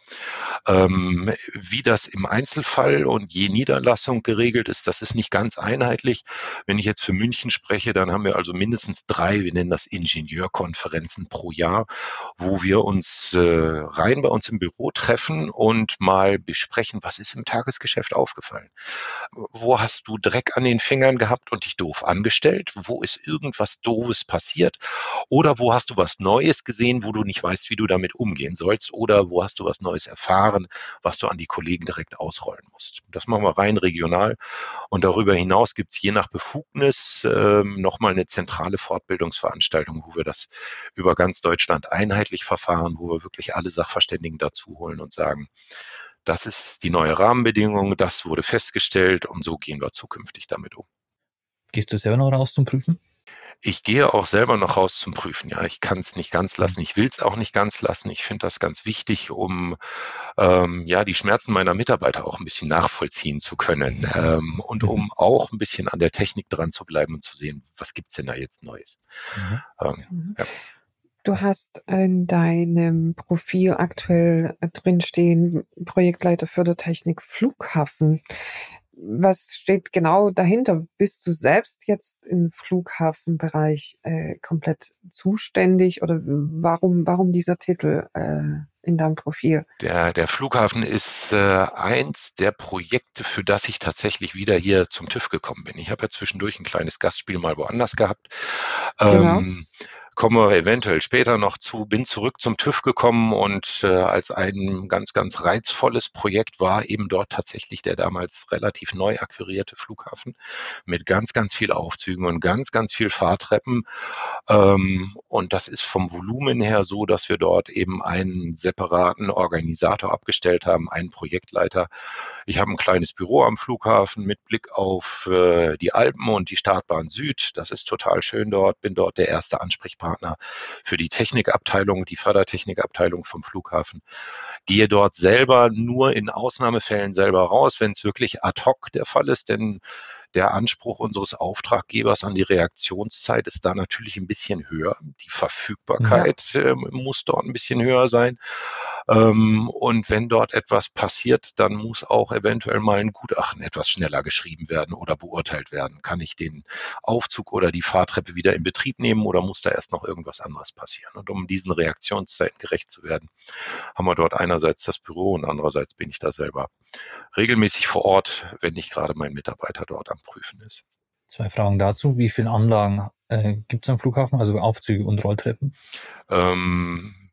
Ähm, wie das im Einzelfall und je Niederlassung geregelt ist, das ist nicht ganz einheitlich. Wenn ich jetzt für München spreche, dann haben wir also mindestens drei, wir nennen das Ingenieurkonferenzen pro Jahr, wo wir uns äh, rein bei uns im Büro treffen und mal besprechen, was ist im Tagesgeschäft aufgefallen. Wo hast du Dreck an den Fingern gehabt? Gehabt und dich doof angestellt? Wo ist irgendwas Doofes passiert? Oder wo hast du was Neues gesehen, wo du nicht weißt, wie du damit umgehen sollst? Oder wo hast du was Neues erfahren, was du an die Kollegen direkt ausrollen musst? Das machen wir rein regional. Und darüber hinaus gibt es je nach Befugnis ähm, nochmal eine zentrale Fortbildungsveranstaltung, wo wir das über ganz Deutschland einheitlich verfahren, wo wir wirklich alle Sachverständigen dazu holen und sagen, das ist die neue Rahmenbedingung, das wurde festgestellt und so gehen wir zukünftig damit um.
Gehst du selber noch raus zum Prüfen?
Ich gehe auch selber noch raus zum Prüfen. Ja, ich kann es nicht ganz mhm. lassen. Ich will es auch nicht ganz lassen. Ich finde das ganz wichtig, um ähm, ja die Schmerzen meiner Mitarbeiter auch ein bisschen nachvollziehen zu können ähm, und um mhm. auch ein bisschen an der Technik dran zu bleiben und zu sehen, was gibt es denn da jetzt Neues. Mhm.
Ähm, ja. Du hast in deinem Profil aktuell drinstehen Projektleiter Fördertechnik Flughafen was steht genau dahinter? Bist du selbst jetzt im Flughafenbereich äh, komplett zuständig oder warum, warum dieser Titel äh, in deinem Profil?
Der, der Flughafen ist äh, eins der Projekte, für das ich tatsächlich wieder hier zum TÜV gekommen bin. Ich habe ja zwischendurch ein kleines Gastspiel mal woanders gehabt. Genau. Ähm, kommen wir eventuell später noch zu, bin zurück zum TÜV gekommen und äh, als ein ganz, ganz reizvolles Projekt war eben dort tatsächlich der damals relativ neu akquirierte Flughafen mit ganz, ganz viel Aufzügen und ganz, ganz viel Fahrtreppen. Ähm, und das ist vom Volumen her so, dass wir dort eben einen separaten Organisator abgestellt haben, einen Projektleiter. Ich habe ein kleines Büro am Flughafen mit Blick auf äh, die Alpen und die Startbahn Süd. Das ist total schön dort, bin dort der erste Ansprechpartner für die Technikabteilung, die Fördertechnikabteilung vom Flughafen. Gehe dort selber nur in Ausnahmefällen selber raus, wenn es wirklich ad hoc der Fall ist, denn der Anspruch unseres Auftraggebers an die Reaktionszeit ist da natürlich ein bisschen höher. Die Verfügbarkeit ja. äh, muss dort ein bisschen höher sein. Ähm, und wenn dort etwas passiert, dann muss auch eventuell mal ein Gutachten etwas schneller geschrieben werden oder beurteilt werden. Kann ich den Aufzug oder die Fahrtreppe wieder in Betrieb nehmen oder muss da erst noch irgendwas anderes passieren? Und um diesen Reaktionszeiten gerecht zu werden, haben wir dort einerseits das Büro und andererseits bin ich da selber regelmäßig vor Ort, wenn nicht gerade mein Mitarbeiter dort am Prüfen ist.
Zwei Fragen dazu. Wie viele Anlagen äh, gibt es am Flughafen, also Aufzüge und Rolltreppen?
Ähm,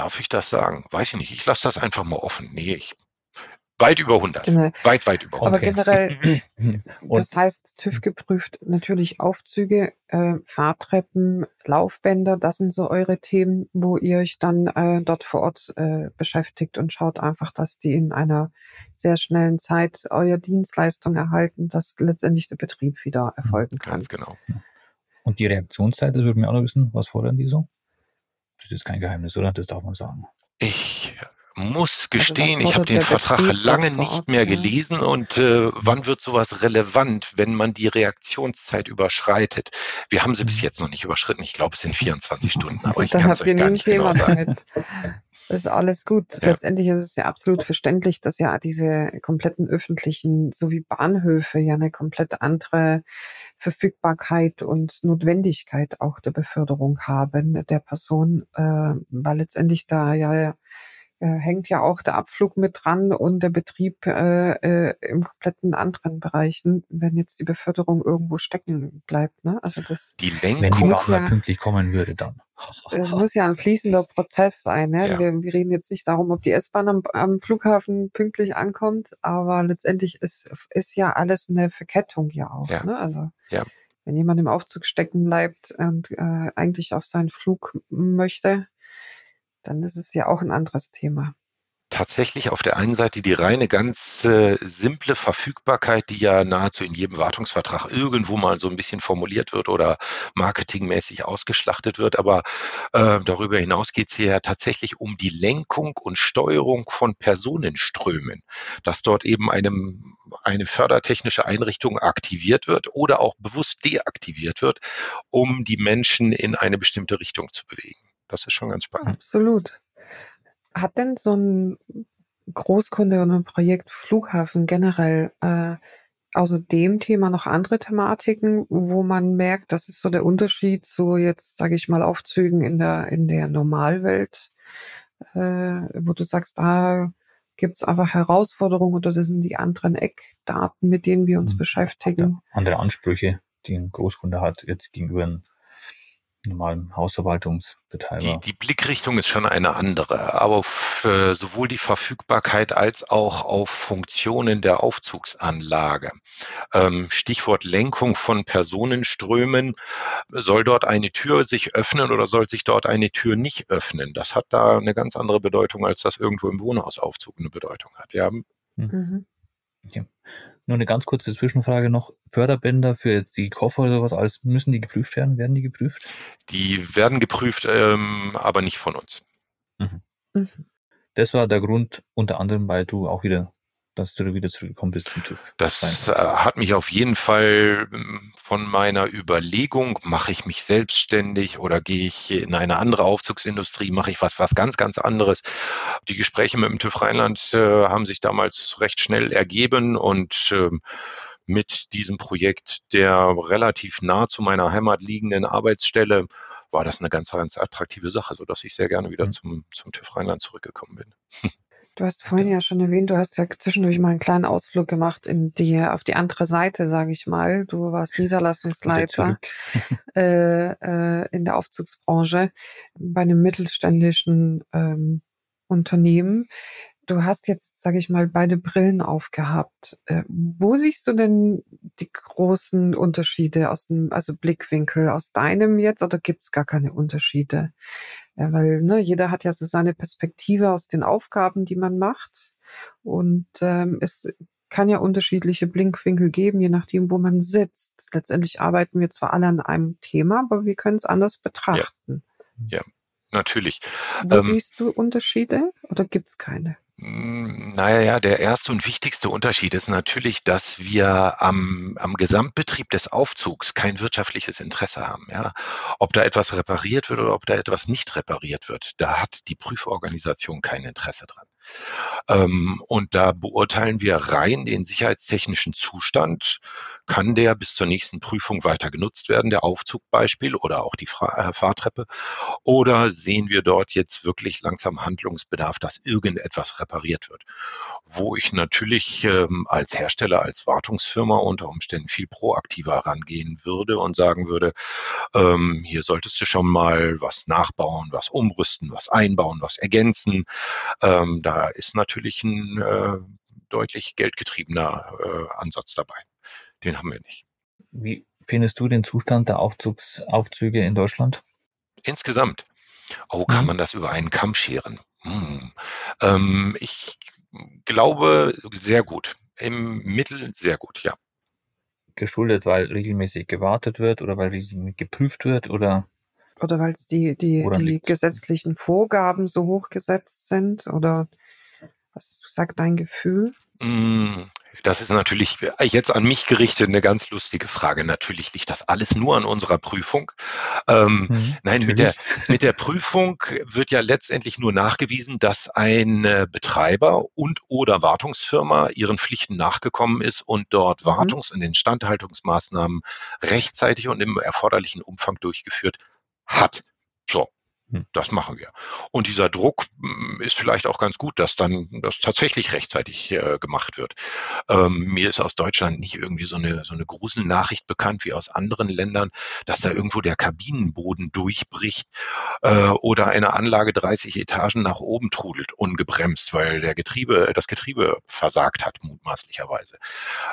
Darf ich das sagen? Weiß ich nicht. Ich lasse das einfach mal offen. Nee, ich weit über 100. Genau. Weit, weit über
100. Aber generell, das heißt, TÜV geprüft natürlich Aufzüge, äh, Fahrtreppen, Laufbänder, das sind so eure Themen, wo ihr euch dann äh, dort vor Ort äh, beschäftigt und schaut einfach, dass die in einer sehr schnellen Zeit eure Dienstleistung erhalten, dass letztendlich der Betrieb wieder erfolgen kann.
Ganz genau.
Und die Reaktionszeit, das würden wir auch noch wissen, was fordern die so? Das ist kein Geheimnis, oder? Das darf man sagen.
Ich muss also gestehen, also ich habe den Vertrag lange nicht mehr gelesen und äh, wann wird sowas relevant, wenn man die Reaktionszeit überschreitet? Wir haben sie bis mhm. jetzt noch nicht überschritten. Ich glaube, es sind 24 Stunden, aber ich kann es euch gar nicht genau sagen.
Das ist alles gut. Ja. Letztendlich ist es ja absolut verständlich, dass ja diese kompletten öffentlichen sowie Bahnhöfe ja eine komplett andere Verfügbarkeit und Notwendigkeit auch der Beförderung haben der Person, äh, weil letztendlich da ja hängt ja auch der Abflug mit dran und der Betrieb äh, äh, im kompletten anderen Bereichen, wenn jetzt die Beförderung irgendwo stecken bleibt. Ne? Also das
die Lenkung, wenn die Bahn ja, pünktlich kommen würde, dann.
Es muss ja ein fließender Prozess sein. Ne? Ja. Wir, wir, reden jetzt nicht darum, ob die S-Bahn am, am, Flughafen pünktlich ankommt, aber letztendlich ist, ist ja alles eine Verkettung ja auch. Ja. Ne? Also ja. wenn jemand im Aufzug stecken bleibt und äh, eigentlich auf seinen Flug möchte, dann ist es ja auch ein anderes Thema.
tatsächlich auf der einen Seite die reine ganz äh, simple Verfügbarkeit, die ja nahezu in jedem Wartungsvertrag irgendwo mal so ein bisschen formuliert wird oder marketingmäßig ausgeschlachtet wird. Aber äh, darüber hinaus geht es ja tatsächlich um die Lenkung und Steuerung von Personenströmen, dass dort eben eine, eine fördertechnische Einrichtung aktiviert wird oder auch bewusst deaktiviert wird, um die Menschen in eine bestimmte Richtung zu bewegen. Das ist schon ganz spannend.
Absolut. Hat denn so ein Großkunde oder ein Projekt Flughafen generell äh, außer dem Thema noch andere Thematiken, wo man merkt, das ist so der Unterschied zu jetzt, sage ich mal, Aufzügen in der in der Normalwelt, äh, wo du sagst, da gibt's einfach Herausforderungen oder das sind die anderen Eckdaten, mit denen wir uns mhm. beschäftigen.
Andere Ansprüche, die ein Großkunde hat, jetzt gegenüber einem normalen Hausverwaltungsbetreiber.
Die, die Blickrichtung ist schon eine andere, aber auf, äh, sowohl die Verfügbarkeit als auch auf Funktionen der Aufzugsanlage. Ähm, Stichwort Lenkung von Personenströmen. Soll dort eine Tür sich öffnen oder soll sich dort eine Tür nicht öffnen? Das hat da eine ganz andere Bedeutung, als das irgendwo im Wohnhausaufzug eine Bedeutung hat. Ja. Hm.
Mhm. Okay. Nur eine ganz kurze Zwischenfrage noch. Förderbänder für jetzt die Koffer oder sowas alles, müssen die geprüft werden? Werden die geprüft?
Die werden geprüft, ähm, aber nicht von uns.
Mhm. Mhm. Das war der Grund unter anderem, weil du auch wieder dass du wieder zurückgekommen bist zum TÜV.
Das äh, hat mich auf jeden Fall ähm, von meiner Überlegung, mache ich mich selbstständig oder gehe ich in eine andere Aufzugsindustrie, mache ich was, was ganz, ganz anderes. Die Gespräche mit dem TÜV Rheinland äh, haben sich damals recht schnell ergeben und äh, mit diesem Projekt der relativ nah zu meiner Heimat liegenden Arbeitsstelle war das eine ganz, ganz attraktive Sache, sodass ich sehr gerne wieder mhm. zum, zum TÜV Rheinland zurückgekommen bin.
Du hast vorhin ja schon erwähnt, du hast ja zwischendurch mal einen kleinen Ausflug gemacht in die, auf die andere Seite, sage ich mal. Du warst Niederlassungsleiter äh, äh, in der Aufzugsbranche bei einem mittelständischen ähm, Unternehmen. Du hast jetzt, sage ich mal, beide Brillen aufgehabt. Äh, wo siehst du denn die großen Unterschiede aus dem, also Blickwinkel aus deinem jetzt oder gibt's gar keine Unterschiede? Ja, weil ne, jeder hat ja so seine Perspektive aus den Aufgaben, die man macht. Und ähm, es kann ja unterschiedliche Blinkwinkel geben, je nachdem, wo man sitzt. Letztendlich arbeiten wir zwar alle an einem Thema, aber wir können es anders betrachten.
Ja, ja natürlich.
Wo ähm, siehst du Unterschiede oder gibt's keine?
Hm, naja, ja, der erste und wichtigste Unterschied ist natürlich, dass wir am, am Gesamtbetrieb des Aufzugs kein wirtschaftliches Interesse haben. Ja? Ob da etwas repariert wird oder ob da etwas nicht repariert wird, da hat die Prüforganisation kein Interesse dran. Ähm, und da beurteilen wir rein den sicherheitstechnischen Zustand. Kann der bis zur nächsten Prüfung weiter genutzt werden, der Aufzugbeispiel oder auch die äh, Fahrtreppe? Oder sehen wir dort jetzt wirklich langsam Handlungsbedarf, dass irgendetwas repariert wird? Wo ich natürlich ähm, als Hersteller, als Wartungsfirma unter Umständen viel proaktiver rangehen würde und sagen würde, ähm, hier solltest du schon mal was nachbauen, was umrüsten, was einbauen, was ergänzen. Ähm, da ist natürlich ein äh, deutlich geldgetriebener äh, Ansatz dabei. Den haben wir nicht.
Wie findest du den Zustand der Aufzugs Aufzüge in Deutschland?
Insgesamt. Oh, kann mhm. man das über einen Kamm scheren? Hm. Ähm, ich glaube, sehr gut. Im Mittel sehr gut, ja.
Geschuldet, weil regelmäßig gewartet wird oder weil regelmäßig geprüft wird oder?
Oder weil es die, die, die gesetzlichen Vorgaben so hochgesetzt sind oder was sagt dein Gefühl?
Hm, das ist natürlich jetzt an mich gerichtet eine ganz lustige Frage. Natürlich liegt das alles nur an unserer Prüfung. Ähm, mhm, nein, mit der, mit der Prüfung wird ja letztendlich nur nachgewiesen, dass ein Betreiber und oder Wartungsfirma ihren Pflichten nachgekommen ist und dort mhm. Wartungs- und Instandhaltungsmaßnahmen rechtzeitig und im erforderlichen Umfang durchgeführt hat. So. Das machen wir. Und dieser Druck hm, ist vielleicht auch ganz gut, dass dann das tatsächlich rechtzeitig äh, gemacht wird. Ähm, mir ist aus Deutschland nicht irgendwie so eine, so eine Gruselnachricht bekannt wie aus anderen Ländern, dass da irgendwo der Kabinenboden durchbricht äh, oder eine Anlage 30 Etagen nach oben trudelt, ungebremst, weil der Getriebe, das Getriebe versagt hat, mutmaßlicherweise.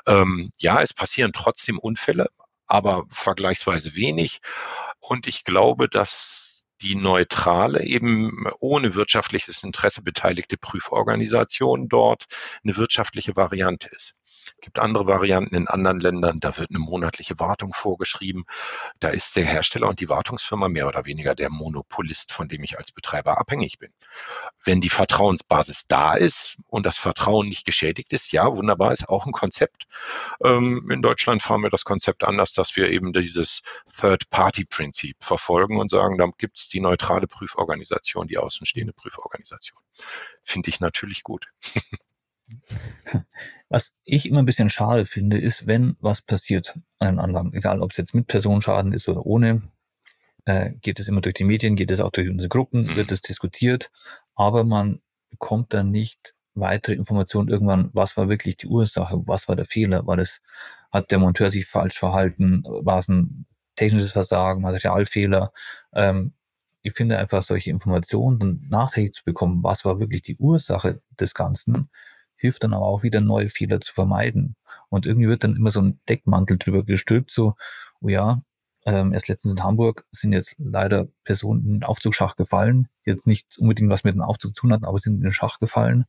Ähm, ja, es passieren trotzdem Unfälle, aber vergleichsweise wenig. Und ich glaube, dass die neutrale, eben ohne wirtschaftliches Interesse beteiligte Prüforganisation dort eine wirtschaftliche Variante ist. Gibt andere Varianten in anderen Ländern, da wird eine monatliche Wartung vorgeschrieben. Da ist der Hersteller und die Wartungsfirma mehr oder weniger der Monopolist, von dem ich als Betreiber abhängig bin. Wenn die Vertrauensbasis da ist und das Vertrauen nicht geschädigt ist, ja, wunderbar, ist auch ein Konzept. Ähm, in Deutschland fahren wir das Konzept anders, dass wir eben dieses Third-Party-Prinzip verfolgen und sagen, da gibt es die neutrale Prüforganisation, die außenstehende Prüforganisation. Finde ich natürlich gut.
Was ich immer ein bisschen schade finde, ist, wenn was passiert an einem Anlagen, egal ob es jetzt mit Personenschaden ist oder ohne, äh, geht es immer durch die Medien, geht es auch durch unsere Gruppen, mhm. wird es diskutiert, aber man bekommt dann nicht weitere Informationen irgendwann, was war wirklich die Ursache, was war der Fehler, war das, hat der Monteur sich falsch verhalten, war es ein technisches Versagen, Materialfehler. Ähm, ich finde einfach solche Informationen dann nachträglich zu bekommen, was war wirklich die Ursache des Ganzen, hilft dann aber auch wieder neue Fehler zu vermeiden. Und irgendwie wird dann immer so ein Deckmantel drüber gestülpt, so, oh ja, ähm, erst letztens in Hamburg sind jetzt leider Personen in den Aufzugsschacht gefallen, jetzt nicht unbedingt was mit dem Aufzug zu tun hatten, aber sind in den Schach gefallen.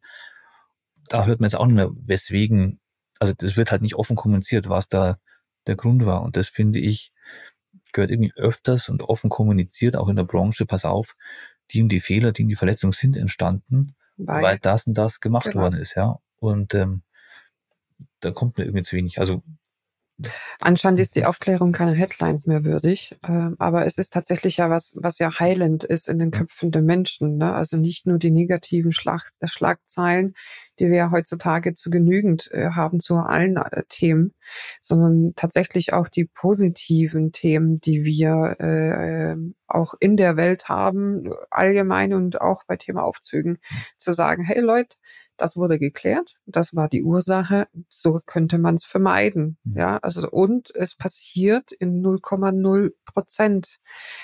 Da hört man jetzt auch nicht mehr, weswegen, also das wird halt nicht offen kommuniziert, was da der Grund war. Und das finde ich, gehört irgendwie öfters und offen kommuniziert, auch in der Branche, pass auf, die und die Fehler, die und die Verletzungen sind entstanden weil, weil das und das gemacht genau. worden ist, ja. Und ähm, da kommt mir irgendwie zu wenig. Also
Anscheinend ist die Aufklärung keine Headline mehr würdig, äh, aber es ist tatsächlich ja was, was ja heilend ist in den Köpfen der Menschen. Ne? Also nicht nur die negativen Schlag äh, Schlagzeilen, die wir ja heutzutage zu genügend äh, haben zu allen äh, Themen, sondern tatsächlich auch die positiven Themen, die wir äh, auch in der Welt haben, allgemein und auch bei Thema Aufzügen, zu sagen, hey Leute, das wurde geklärt. Das war die Ursache. So könnte man es vermeiden. Mhm. Ja, also und es passiert in 0,0 Prozent.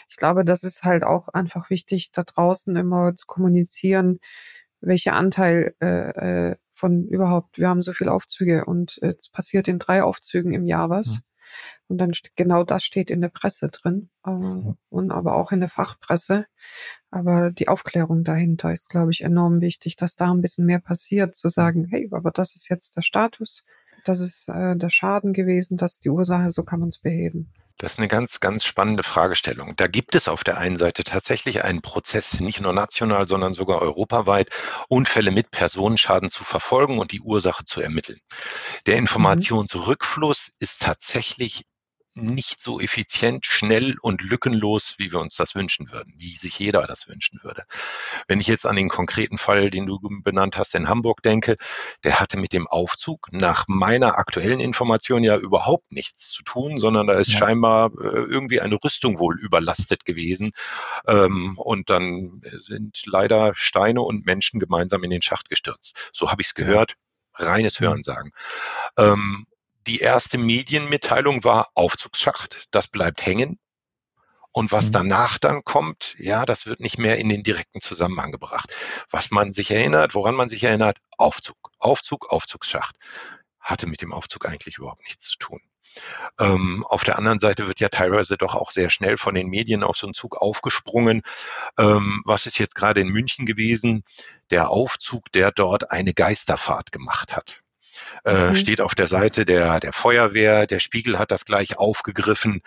Ich glaube, das ist halt auch einfach wichtig, da draußen immer zu kommunizieren, welcher Anteil äh, äh von überhaupt. Wir haben so viele Aufzüge und es passiert in drei Aufzügen im Jahr was. Mhm. Und dann genau das steht in der Presse drin äh, und aber auch in der Fachpresse. Aber die Aufklärung dahinter ist, glaube ich, enorm wichtig, dass da ein bisschen mehr passiert, zu sagen, hey, aber das ist jetzt der Status, das ist äh, der Schaden gewesen, das ist die Ursache, so kann man es beheben.
Das ist eine ganz, ganz spannende Fragestellung. Da gibt es auf der einen Seite tatsächlich einen Prozess, nicht nur national, sondern sogar europaweit, Unfälle mit Personenschaden zu verfolgen und die Ursache zu ermitteln. Der mhm. Informationsrückfluss ist tatsächlich nicht so effizient, schnell und lückenlos, wie wir uns das wünschen würden, wie sich jeder das wünschen würde. Wenn ich jetzt an den konkreten Fall, den du benannt hast, in Hamburg denke, der hatte mit dem Aufzug nach meiner aktuellen Information ja überhaupt nichts zu tun, sondern da ist ja. scheinbar äh, irgendwie eine Rüstung wohl überlastet gewesen. Ähm, und dann sind leider Steine und Menschen gemeinsam in den Schacht gestürzt. So habe ich es gehört. Reines Hörensagen. Ähm, die erste Medienmitteilung war Aufzugsschacht, das bleibt hängen. Und was mhm. danach dann kommt, ja, das wird nicht mehr in den direkten Zusammenhang gebracht. Was man sich erinnert, woran man sich erinnert, Aufzug, Aufzug, Aufzugsschacht. Hatte mit dem Aufzug eigentlich überhaupt nichts zu tun. Ähm, auf der anderen Seite wird ja teilweise doch auch sehr schnell von den Medien auf so einen Zug aufgesprungen. Ähm, was ist jetzt gerade in München gewesen? Der Aufzug, der dort eine Geisterfahrt gemacht hat äh, mhm. steht auf der Seite der, der Feuerwehr. Der Spiegel hat das gleich aufgegriffen.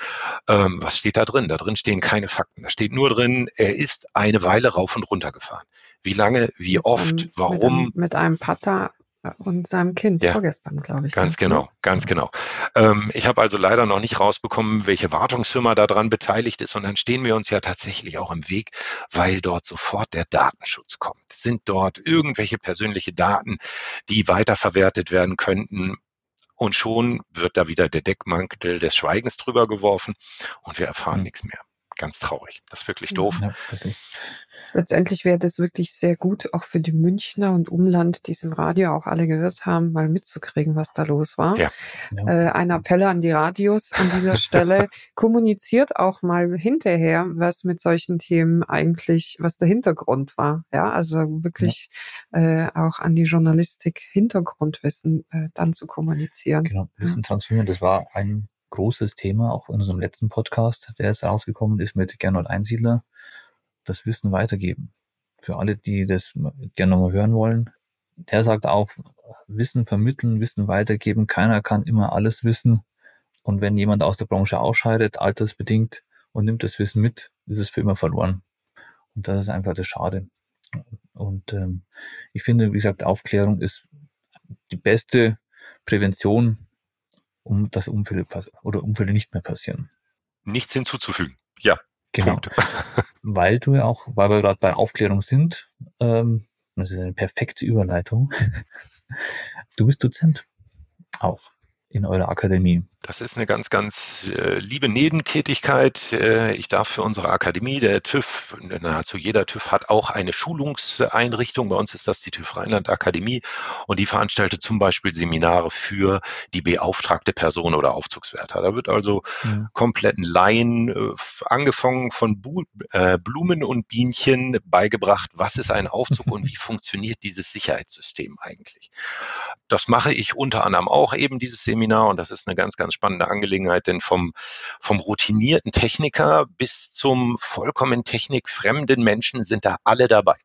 Ähm, was steht da drin? Da drin stehen keine Fakten. Da steht nur drin, er ist eine Weile rauf und runter gefahren. Wie lange, wie oft, warum?
Mit einem, mit einem Patter und seinem Kind ja, vorgestern, glaube ich.
Ganz genau, ne? ganz genau. Ähm, ich habe also leider noch nicht rausbekommen, welche Wartungsfirma daran beteiligt ist. Und dann stehen wir uns ja tatsächlich auch im Weg, weil dort sofort der Datenschutz kommt. Sind dort irgendwelche persönliche Daten, die weiterverwertet werden könnten? Und schon wird da wieder der Deckmantel des Schweigens drüber geworfen und wir erfahren mhm. nichts mehr. Ganz traurig. Das ist wirklich doof. Ja,
Letztendlich wäre das wirklich sehr gut, auch für die Münchner und Umland, die es im Radio auch alle gehört haben, mal mitzukriegen, was da los war. Ja. Äh, ein Appell an die Radios an dieser Stelle. Kommuniziert auch mal hinterher, was mit solchen Themen eigentlich, was der Hintergrund war. Ja, also wirklich ja. äh, auch an die Journalistik Hintergrundwissen äh, dann zu kommunizieren.
Genau, Wissen transformieren, das war ein großes Thema, auch in unserem letzten Podcast, der jetzt rausgekommen ist mit Gernot Einsiedler das Wissen weitergeben. Für alle, die das gerne nochmal hören wollen. Der sagt auch, Wissen vermitteln, Wissen weitergeben. Keiner kann immer alles wissen. Und wenn jemand aus der Branche ausscheidet, altersbedingt, und nimmt das Wissen mit, ist es für immer verloren. Und das ist einfach das Schade. Und ähm, ich finde, wie gesagt, Aufklärung ist die beste Prävention, um dass Unfälle oder Unfälle nicht mehr passieren.
Nichts hinzuzufügen. Ja.
Genau. weil du ja auch, weil wir gerade bei Aufklärung sind, ähm, das ist eine perfekte Überleitung. Du bist Dozent. Auch in eurer Akademie?
Das ist eine ganz, ganz äh, liebe Nebentätigkeit. Äh, ich darf für unsere Akademie, der TÜV, nahezu jeder TÜV hat auch eine Schulungseinrichtung. Bei uns ist das die TÜV Rheinland Akademie und die veranstaltet zum Beispiel Seminare für die beauftragte Person oder Aufzugswärter. Da wird also ja. kompletten Laien, äh, angefangen von Bu äh, Blumen und Bienchen, beigebracht, was ist ein Aufzug und wie funktioniert dieses Sicherheitssystem eigentlich. Das mache ich unter anderem auch eben dieses Seminar und das ist eine ganz, ganz spannende Angelegenheit, denn vom, vom routinierten Techniker bis zum vollkommen technikfremden Menschen sind da alle dabei.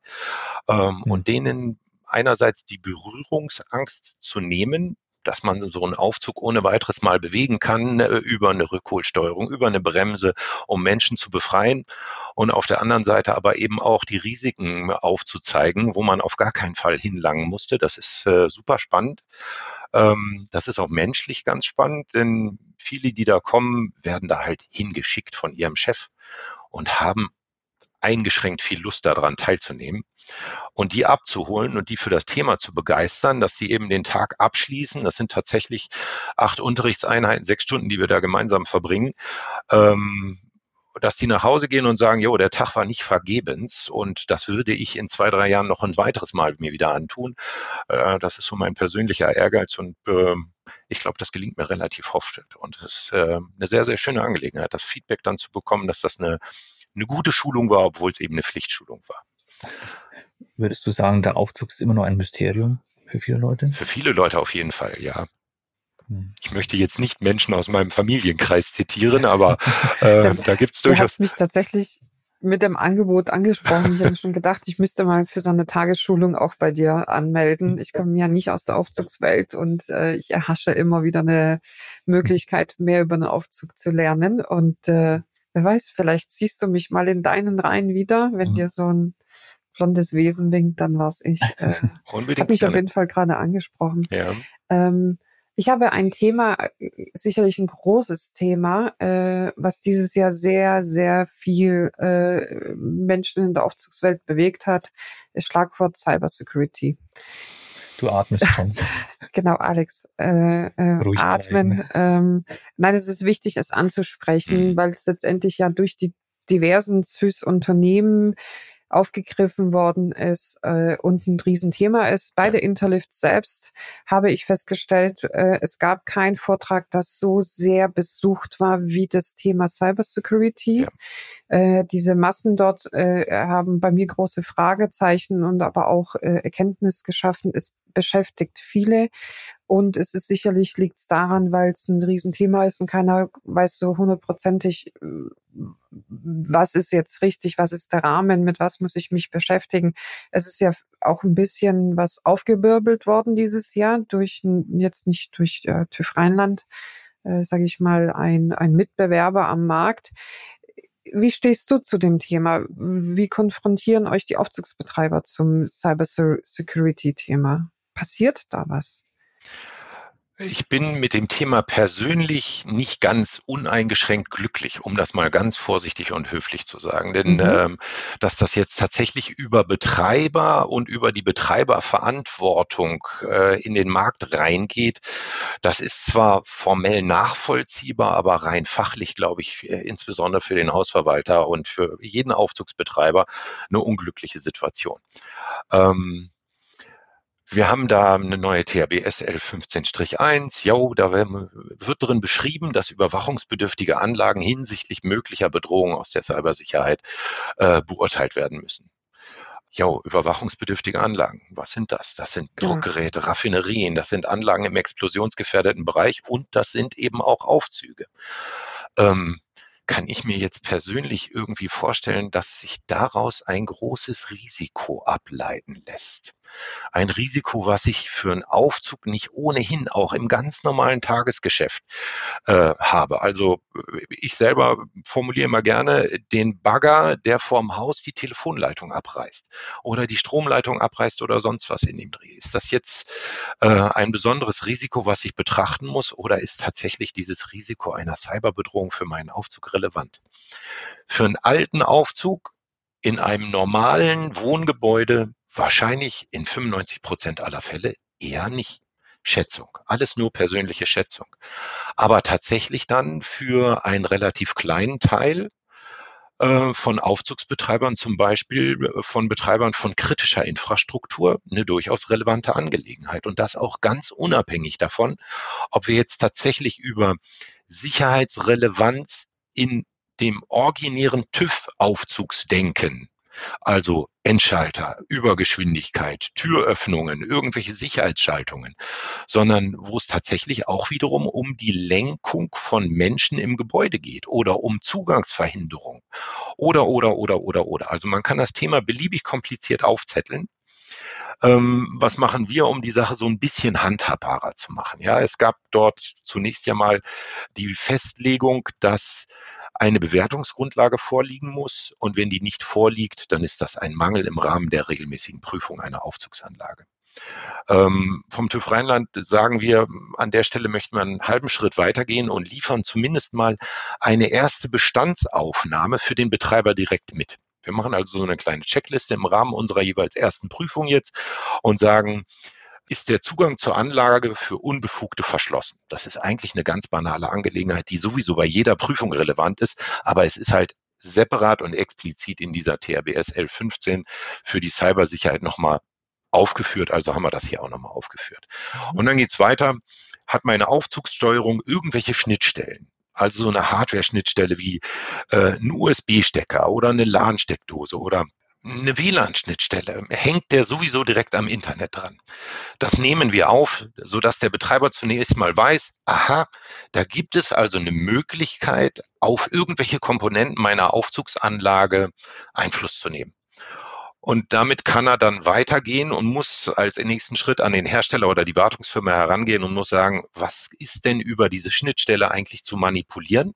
Ähm, mhm. Und denen einerseits die Berührungsangst zu nehmen, dass man so einen Aufzug ohne weiteres mal bewegen kann äh, über eine Rückholsteuerung, über eine Bremse, um Menschen zu befreien. Und auf der anderen Seite aber eben auch die Risiken aufzuzeigen, wo man auf gar keinen Fall hinlangen musste. Das ist äh, super spannend. Ähm, das ist auch menschlich ganz spannend, denn viele, die da kommen, werden da halt hingeschickt von ihrem Chef und haben eingeschränkt viel Lust daran teilzunehmen und die abzuholen und die für das Thema zu begeistern, dass die eben den Tag abschließen. Das sind tatsächlich acht Unterrichtseinheiten, sechs Stunden, die wir da gemeinsam verbringen. Ähm, dass die nach Hause gehen und sagen, jo, der Tag war nicht vergebens und das würde ich in zwei, drei Jahren noch ein weiteres Mal mir wieder antun. Äh, das ist so mein persönlicher Ehrgeiz und äh, ich glaube, das gelingt mir relativ oft. Und es ist äh, eine sehr, sehr schöne Angelegenheit, das Feedback dann zu bekommen, dass das eine, eine gute Schulung war, obwohl es eben eine Pflichtschulung war.
Würdest du sagen, der Aufzug ist immer noch ein Mysterium für viele Leute?
Für viele Leute auf jeden Fall, ja. Ich möchte jetzt nicht Menschen aus meinem Familienkreis zitieren, aber äh, da gibt es durchaus.
Du hast mich tatsächlich mit dem Angebot angesprochen. Ich habe schon gedacht, ich müsste mal für so eine Tagesschulung auch bei dir anmelden. Ich komme ja nicht aus der Aufzugswelt und äh, ich erhasche immer wieder eine Möglichkeit, mehr über den Aufzug zu lernen. Und äh, wer weiß, vielleicht siehst du mich mal in deinen Reihen wieder, wenn mhm. dir so ein blondes Wesen winkt, dann war's ich. Äh, Unbedingt hat mich gerne. auf jeden Fall gerade angesprochen. Ja. Ähm, ich habe ein Thema, äh, sicherlich ein großes Thema, äh, was dieses Jahr sehr, sehr viel äh, Menschen in der Aufzugswelt bewegt hat. Schlagwort Cybersecurity.
Du atmest schon.
genau, Alex. Äh, äh, atmen. Ähm, nein, es ist wichtig, es anzusprechen, mhm. weil es letztendlich ja durch die diversen SÜS-Unternehmen aufgegriffen worden ist äh, und ein Riesenthema ist. Bei der Interlift selbst habe ich festgestellt, äh, es gab keinen Vortrag, das so sehr besucht war wie das Thema Cybersecurity. Ja. Äh, diese Massen dort äh, haben bei mir große Fragezeichen und aber auch äh, Erkenntnis geschaffen. Es beschäftigt viele und es ist sicherlich liegt es daran, weil es ein Riesenthema ist und keiner weiß so hundertprozentig, was ist jetzt richtig, was ist der Rahmen, mit was muss ich mich beschäftigen. Es ist ja auch ein bisschen was aufgewirbelt worden dieses Jahr durch, jetzt nicht durch äh, TÜV Rheinland, äh, sage ich mal, ein, ein Mitbewerber am Markt. Wie stehst du zu dem Thema? Wie konfrontieren euch die Aufzugsbetreiber zum Cybersecurity-Thema? Passiert da was?
Ich bin mit dem Thema persönlich nicht ganz uneingeschränkt glücklich, um das mal ganz vorsichtig und höflich zu sagen. Denn mhm. ähm, dass das jetzt tatsächlich über Betreiber und über die Betreiberverantwortung äh, in den Markt reingeht, das ist zwar formell nachvollziehbar, aber rein fachlich, glaube ich, äh, insbesondere für den Hausverwalter und für jeden Aufzugsbetreiber eine unglückliche Situation. Ähm, wir haben da eine neue THB SL 15-1. Jo, da wird drin beschrieben, dass überwachungsbedürftige Anlagen hinsichtlich möglicher Bedrohungen aus der Cybersicherheit äh, beurteilt werden müssen. Jo, überwachungsbedürftige Anlagen. Was sind das? Das sind ja. Druckgeräte, Raffinerien, das sind Anlagen im explosionsgefährdeten Bereich und das sind eben auch Aufzüge. Ähm, kann ich mir jetzt persönlich irgendwie vorstellen, dass sich daraus ein großes Risiko ableiten lässt. Ein Risiko, was ich für einen Aufzug nicht ohnehin auch im ganz normalen Tagesgeschäft äh, habe. Also ich selber formuliere immer gerne den Bagger, der vorm Haus die Telefonleitung abreißt oder die Stromleitung abreißt oder sonst was in dem Dreh. Ist das jetzt äh, ein besonderes Risiko, was ich betrachten muss oder ist tatsächlich dieses Risiko einer Cyberbedrohung für meinen Aufzug relevant? Für einen alten Aufzug in einem normalen Wohngebäude wahrscheinlich in 95 Prozent aller Fälle eher nicht. Schätzung. Alles nur persönliche Schätzung. Aber tatsächlich dann für einen relativ kleinen Teil äh, von Aufzugsbetreibern, zum Beispiel äh, von Betreibern von kritischer Infrastruktur, eine durchaus relevante Angelegenheit. Und das auch ganz unabhängig davon, ob wir jetzt tatsächlich über Sicherheitsrelevanz in dem originären TÜV-Aufzugsdenken also Endschalter, Übergeschwindigkeit, Türöffnungen, irgendwelche Sicherheitsschaltungen, sondern wo es tatsächlich auch wiederum um die Lenkung von Menschen im Gebäude geht oder um Zugangsverhinderung oder, oder, oder, oder, oder. Also man kann das Thema beliebig kompliziert aufzetteln ähm, was machen wir, um die Sache so ein bisschen handhabbarer zu machen? Ja, es gab dort zunächst ja mal die Festlegung, dass eine Bewertungsgrundlage vorliegen muss. Und wenn die nicht vorliegt, dann ist das ein Mangel im Rahmen der regelmäßigen Prüfung einer Aufzugsanlage. Ähm, vom TÜV Rheinland sagen wir, an der Stelle möchten wir einen halben Schritt weitergehen und liefern zumindest mal eine erste Bestandsaufnahme für den Betreiber direkt mit. Wir machen also so eine kleine Checkliste im Rahmen unserer jeweils ersten Prüfung jetzt und sagen, ist der Zugang zur Anlage für Unbefugte verschlossen. Das ist eigentlich eine ganz banale Angelegenheit, die sowieso bei jeder Prüfung relevant ist, aber es ist halt separat und explizit in dieser THBS L15 für die Cybersicherheit nochmal aufgeführt. Also haben wir das hier auch nochmal aufgeführt. Mhm. Und dann geht's weiter. Hat meine Aufzugssteuerung irgendwelche Schnittstellen? Also so eine Hardware-Schnittstelle wie äh, ein USB-Stecker oder eine LAN-Steckdose oder eine WLAN-Schnittstelle, hängt der sowieso direkt am Internet dran. Das nehmen wir auf, sodass der Betreiber zunächst mal weiß, aha, da gibt es also eine Möglichkeit, auf irgendwelche Komponenten meiner Aufzugsanlage Einfluss zu nehmen. Und damit kann er dann weitergehen und muss als nächsten Schritt an den Hersteller oder die Wartungsfirma herangehen und muss sagen, was ist denn über diese Schnittstelle eigentlich zu manipulieren?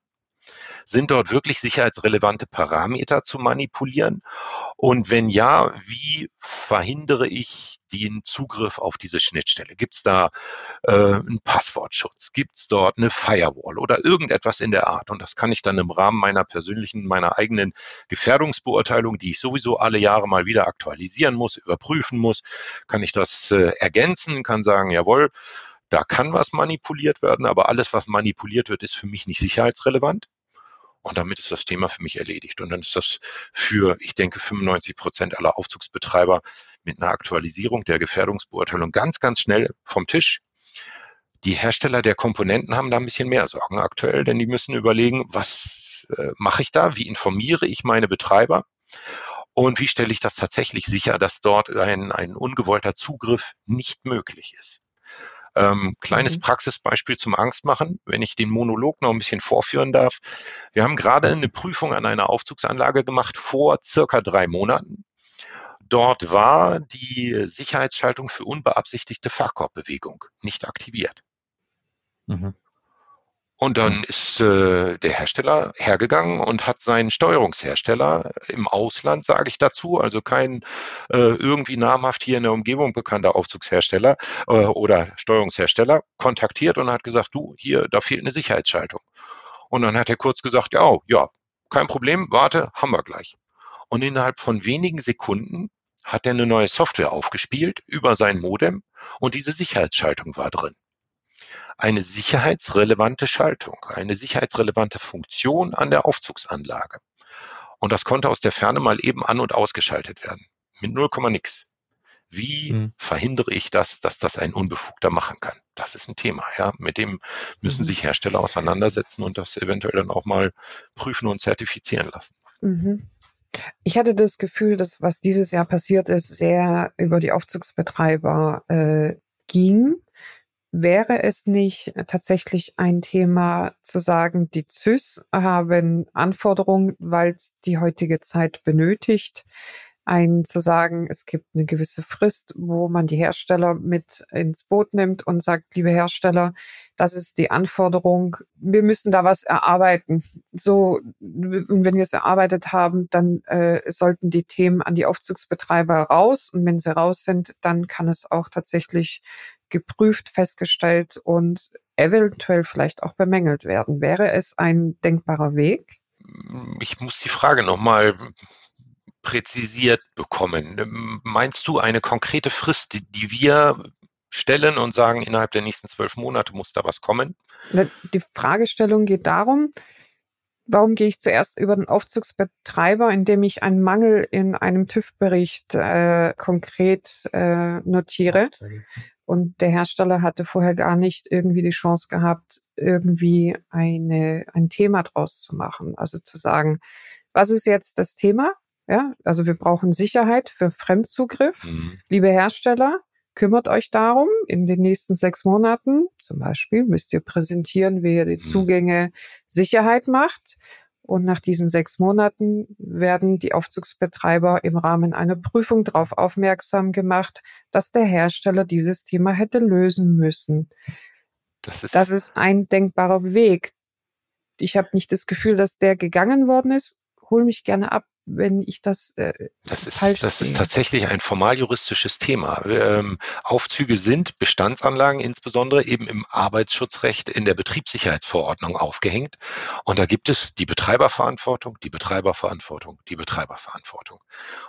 Sind dort wirklich sicherheitsrelevante Parameter zu manipulieren? Und wenn ja, wie verhindere ich den Zugriff auf diese Schnittstelle? Gibt es da äh, einen Passwortschutz? Gibt es dort eine Firewall oder irgendetwas in der Art? Und das kann ich dann im Rahmen meiner persönlichen, meiner eigenen Gefährdungsbeurteilung, die ich sowieso alle Jahre mal wieder aktualisieren muss, überprüfen muss, kann ich das äh, ergänzen, kann sagen, jawohl, da kann was manipuliert werden, aber alles, was manipuliert wird, ist für mich nicht sicherheitsrelevant. Und damit ist das Thema für mich erledigt. Und dann ist das für, ich denke, 95 Prozent aller Aufzugsbetreiber mit einer Aktualisierung der Gefährdungsbeurteilung ganz, ganz schnell vom Tisch. Die Hersteller der Komponenten haben da ein bisschen mehr Sorgen aktuell, denn die müssen überlegen, was äh, mache ich da? Wie informiere ich meine Betreiber? Und wie stelle ich das tatsächlich sicher, dass dort ein, ein ungewollter Zugriff nicht möglich ist? Ähm, kleines mhm. Praxisbeispiel zum Angstmachen, wenn ich den Monolog noch ein bisschen vorführen darf. Wir haben gerade eine Prüfung an einer Aufzugsanlage gemacht vor circa drei Monaten. Dort war die Sicherheitsschaltung für unbeabsichtigte Fahrkorbbewegung nicht aktiviert. Mhm. Und dann ist äh, der Hersteller hergegangen und hat seinen Steuerungshersteller im Ausland, sage ich dazu, also kein äh, irgendwie namhaft hier in der Umgebung bekannter Aufzugshersteller äh, oder Steuerungshersteller, kontaktiert und hat gesagt, du, hier, da fehlt eine Sicherheitsschaltung. Und dann hat er kurz gesagt, ja, oh, ja, kein Problem, warte, haben wir gleich. Und innerhalb von wenigen Sekunden hat er eine neue Software aufgespielt über sein Modem und diese Sicherheitsschaltung war drin eine sicherheitsrelevante Schaltung, eine sicherheitsrelevante Funktion an der Aufzugsanlage. Und das konnte aus der Ferne mal eben an- und ausgeschaltet werden. Mit 0, nix. Wie mhm. verhindere ich das, dass das ein Unbefugter machen kann? Das ist ein Thema, ja. Mit dem müssen mhm. sich Hersteller auseinandersetzen und das eventuell dann auch mal prüfen und zertifizieren lassen. Mhm.
Ich hatte das Gefühl, dass was dieses Jahr passiert ist, sehr über die Aufzugsbetreiber äh, ging Wäre es nicht tatsächlich ein Thema zu sagen, die ZÜS haben Anforderungen, weil es die heutige Zeit benötigt, ein zu sagen, es gibt eine gewisse Frist, wo man die Hersteller mit ins Boot nimmt und sagt, liebe Hersteller, das ist die Anforderung, wir müssen da was erarbeiten. So, und wenn wir es erarbeitet haben, dann äh, sollten die Themen an die Aufzugsbetreiber raus und wenn sie raus sind, dann kann es auch tatsächlich geprüft, festgestellt und eventuell vielleicht auch bemängelt werden. Wäre es ein denkbarer Weg?
Ich muss die Frage nochmal präzisiert bekommen. Ähm, meinst du eine konkrete Frist, die, die wir stellen und sagen, innerhalb der nächsten zwölf Monate muss da was kommen?
Die Fragestellung geht darum, warum gehe ich zuerst über den Aufzugsbetreiber, indem ich einen Mangel in einem TÜV-Bericht äh, konkret äh, notiere? Und der Hersteller hatte vorher gar nicht irgendwie die Chance gehabt, irgendwie eine, ein Thema draus zu machen. Also zu sagen, was ist jetzt das Thema? Ja, also wir brauchen Sicherheit für Fremdzugriff. Mhm. Liebe Hersteller, kümmert euch darum. In den nächsten sechs Monaten zum Beispiel müsst ihr präsentieren, wie ihr die mhm. Zugänge Sicherheit macht. Und nach diesen sechs Monaten werden die Aufzugsbetreiber im Rahmen einer Prüfung darauf aufmerksam gemacht, dass der Hersteller dieses Thema hätte lösen müssen. Das ist, das ist ein denkbarer Weg. Ich habe nicht das Gefühl, dass der gegangen worden ist. Hol mich gerne ab, wenn ich das äh,
das ist, falsch Das sehe. ist tatsächlich ein formaljuristisches Thema. Ähm, Aufzüge sind Bestandsanlagen, insbesondere eben im Arbeitsschutzrecht in der Betriebssicherheitsverordnung aufgehängt. Und da gibt es die Betreiberverantwortung, die Betreiberverantwortung, die Betreiberverantwortung.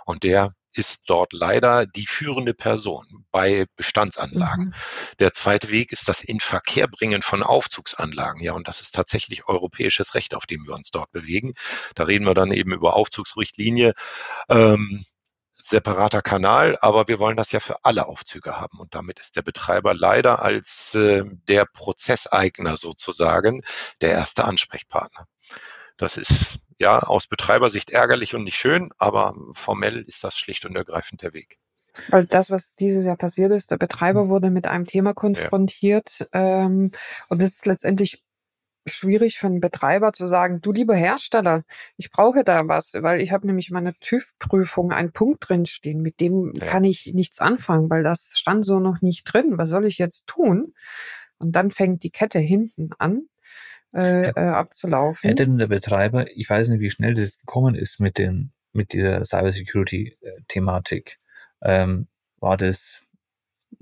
Und der ist dort leider die führende Person bei Bestandsanlagen. Mhm. Der zweite Weg ist das Inverkehrbringen von Aufzugsanlagen. Ja, und das ist tatsächlich europäisches Recht, auf dem wir uns dort bewegen. Da reden wir dann eben über Aufzugsrichtlinie. Ähm, separater Kanal, aber wir wollen das ja für alle Aufzüge haben. Und damit ist der Betreiber leider als äh, der Prozesseigner sozusagen der erste Ansprechpartner. Das ist ja aus Betreibersicht ärgerlich und nicht schön, aber formell ist das schlicht und ergreifend der Weg.
Weil das, was dieses Jahr passiert ist, der Betreiber wurde mit einem Thema konfrontiert ja. ähm, und es ist letztendlich schwierig für einen Betreiber zu sagen, du lieber Hersteller, ich brauche da was, weil ich habe nämlich meine TÜV-Prüfung einen Punkt drin stehen, mit dem ja. kann ich nichts anfangen, weil das stand so noch nicht drin. Was soll ich jetzt tun? Und dann fängt die Kette hinten an äh, äh, abzulaufen.
Hätte denn der Betreiber, ich weiß nicht, wie schnell das gekommen ist mit den, mit dieser Cybersecurity-Thematik, ähm, war das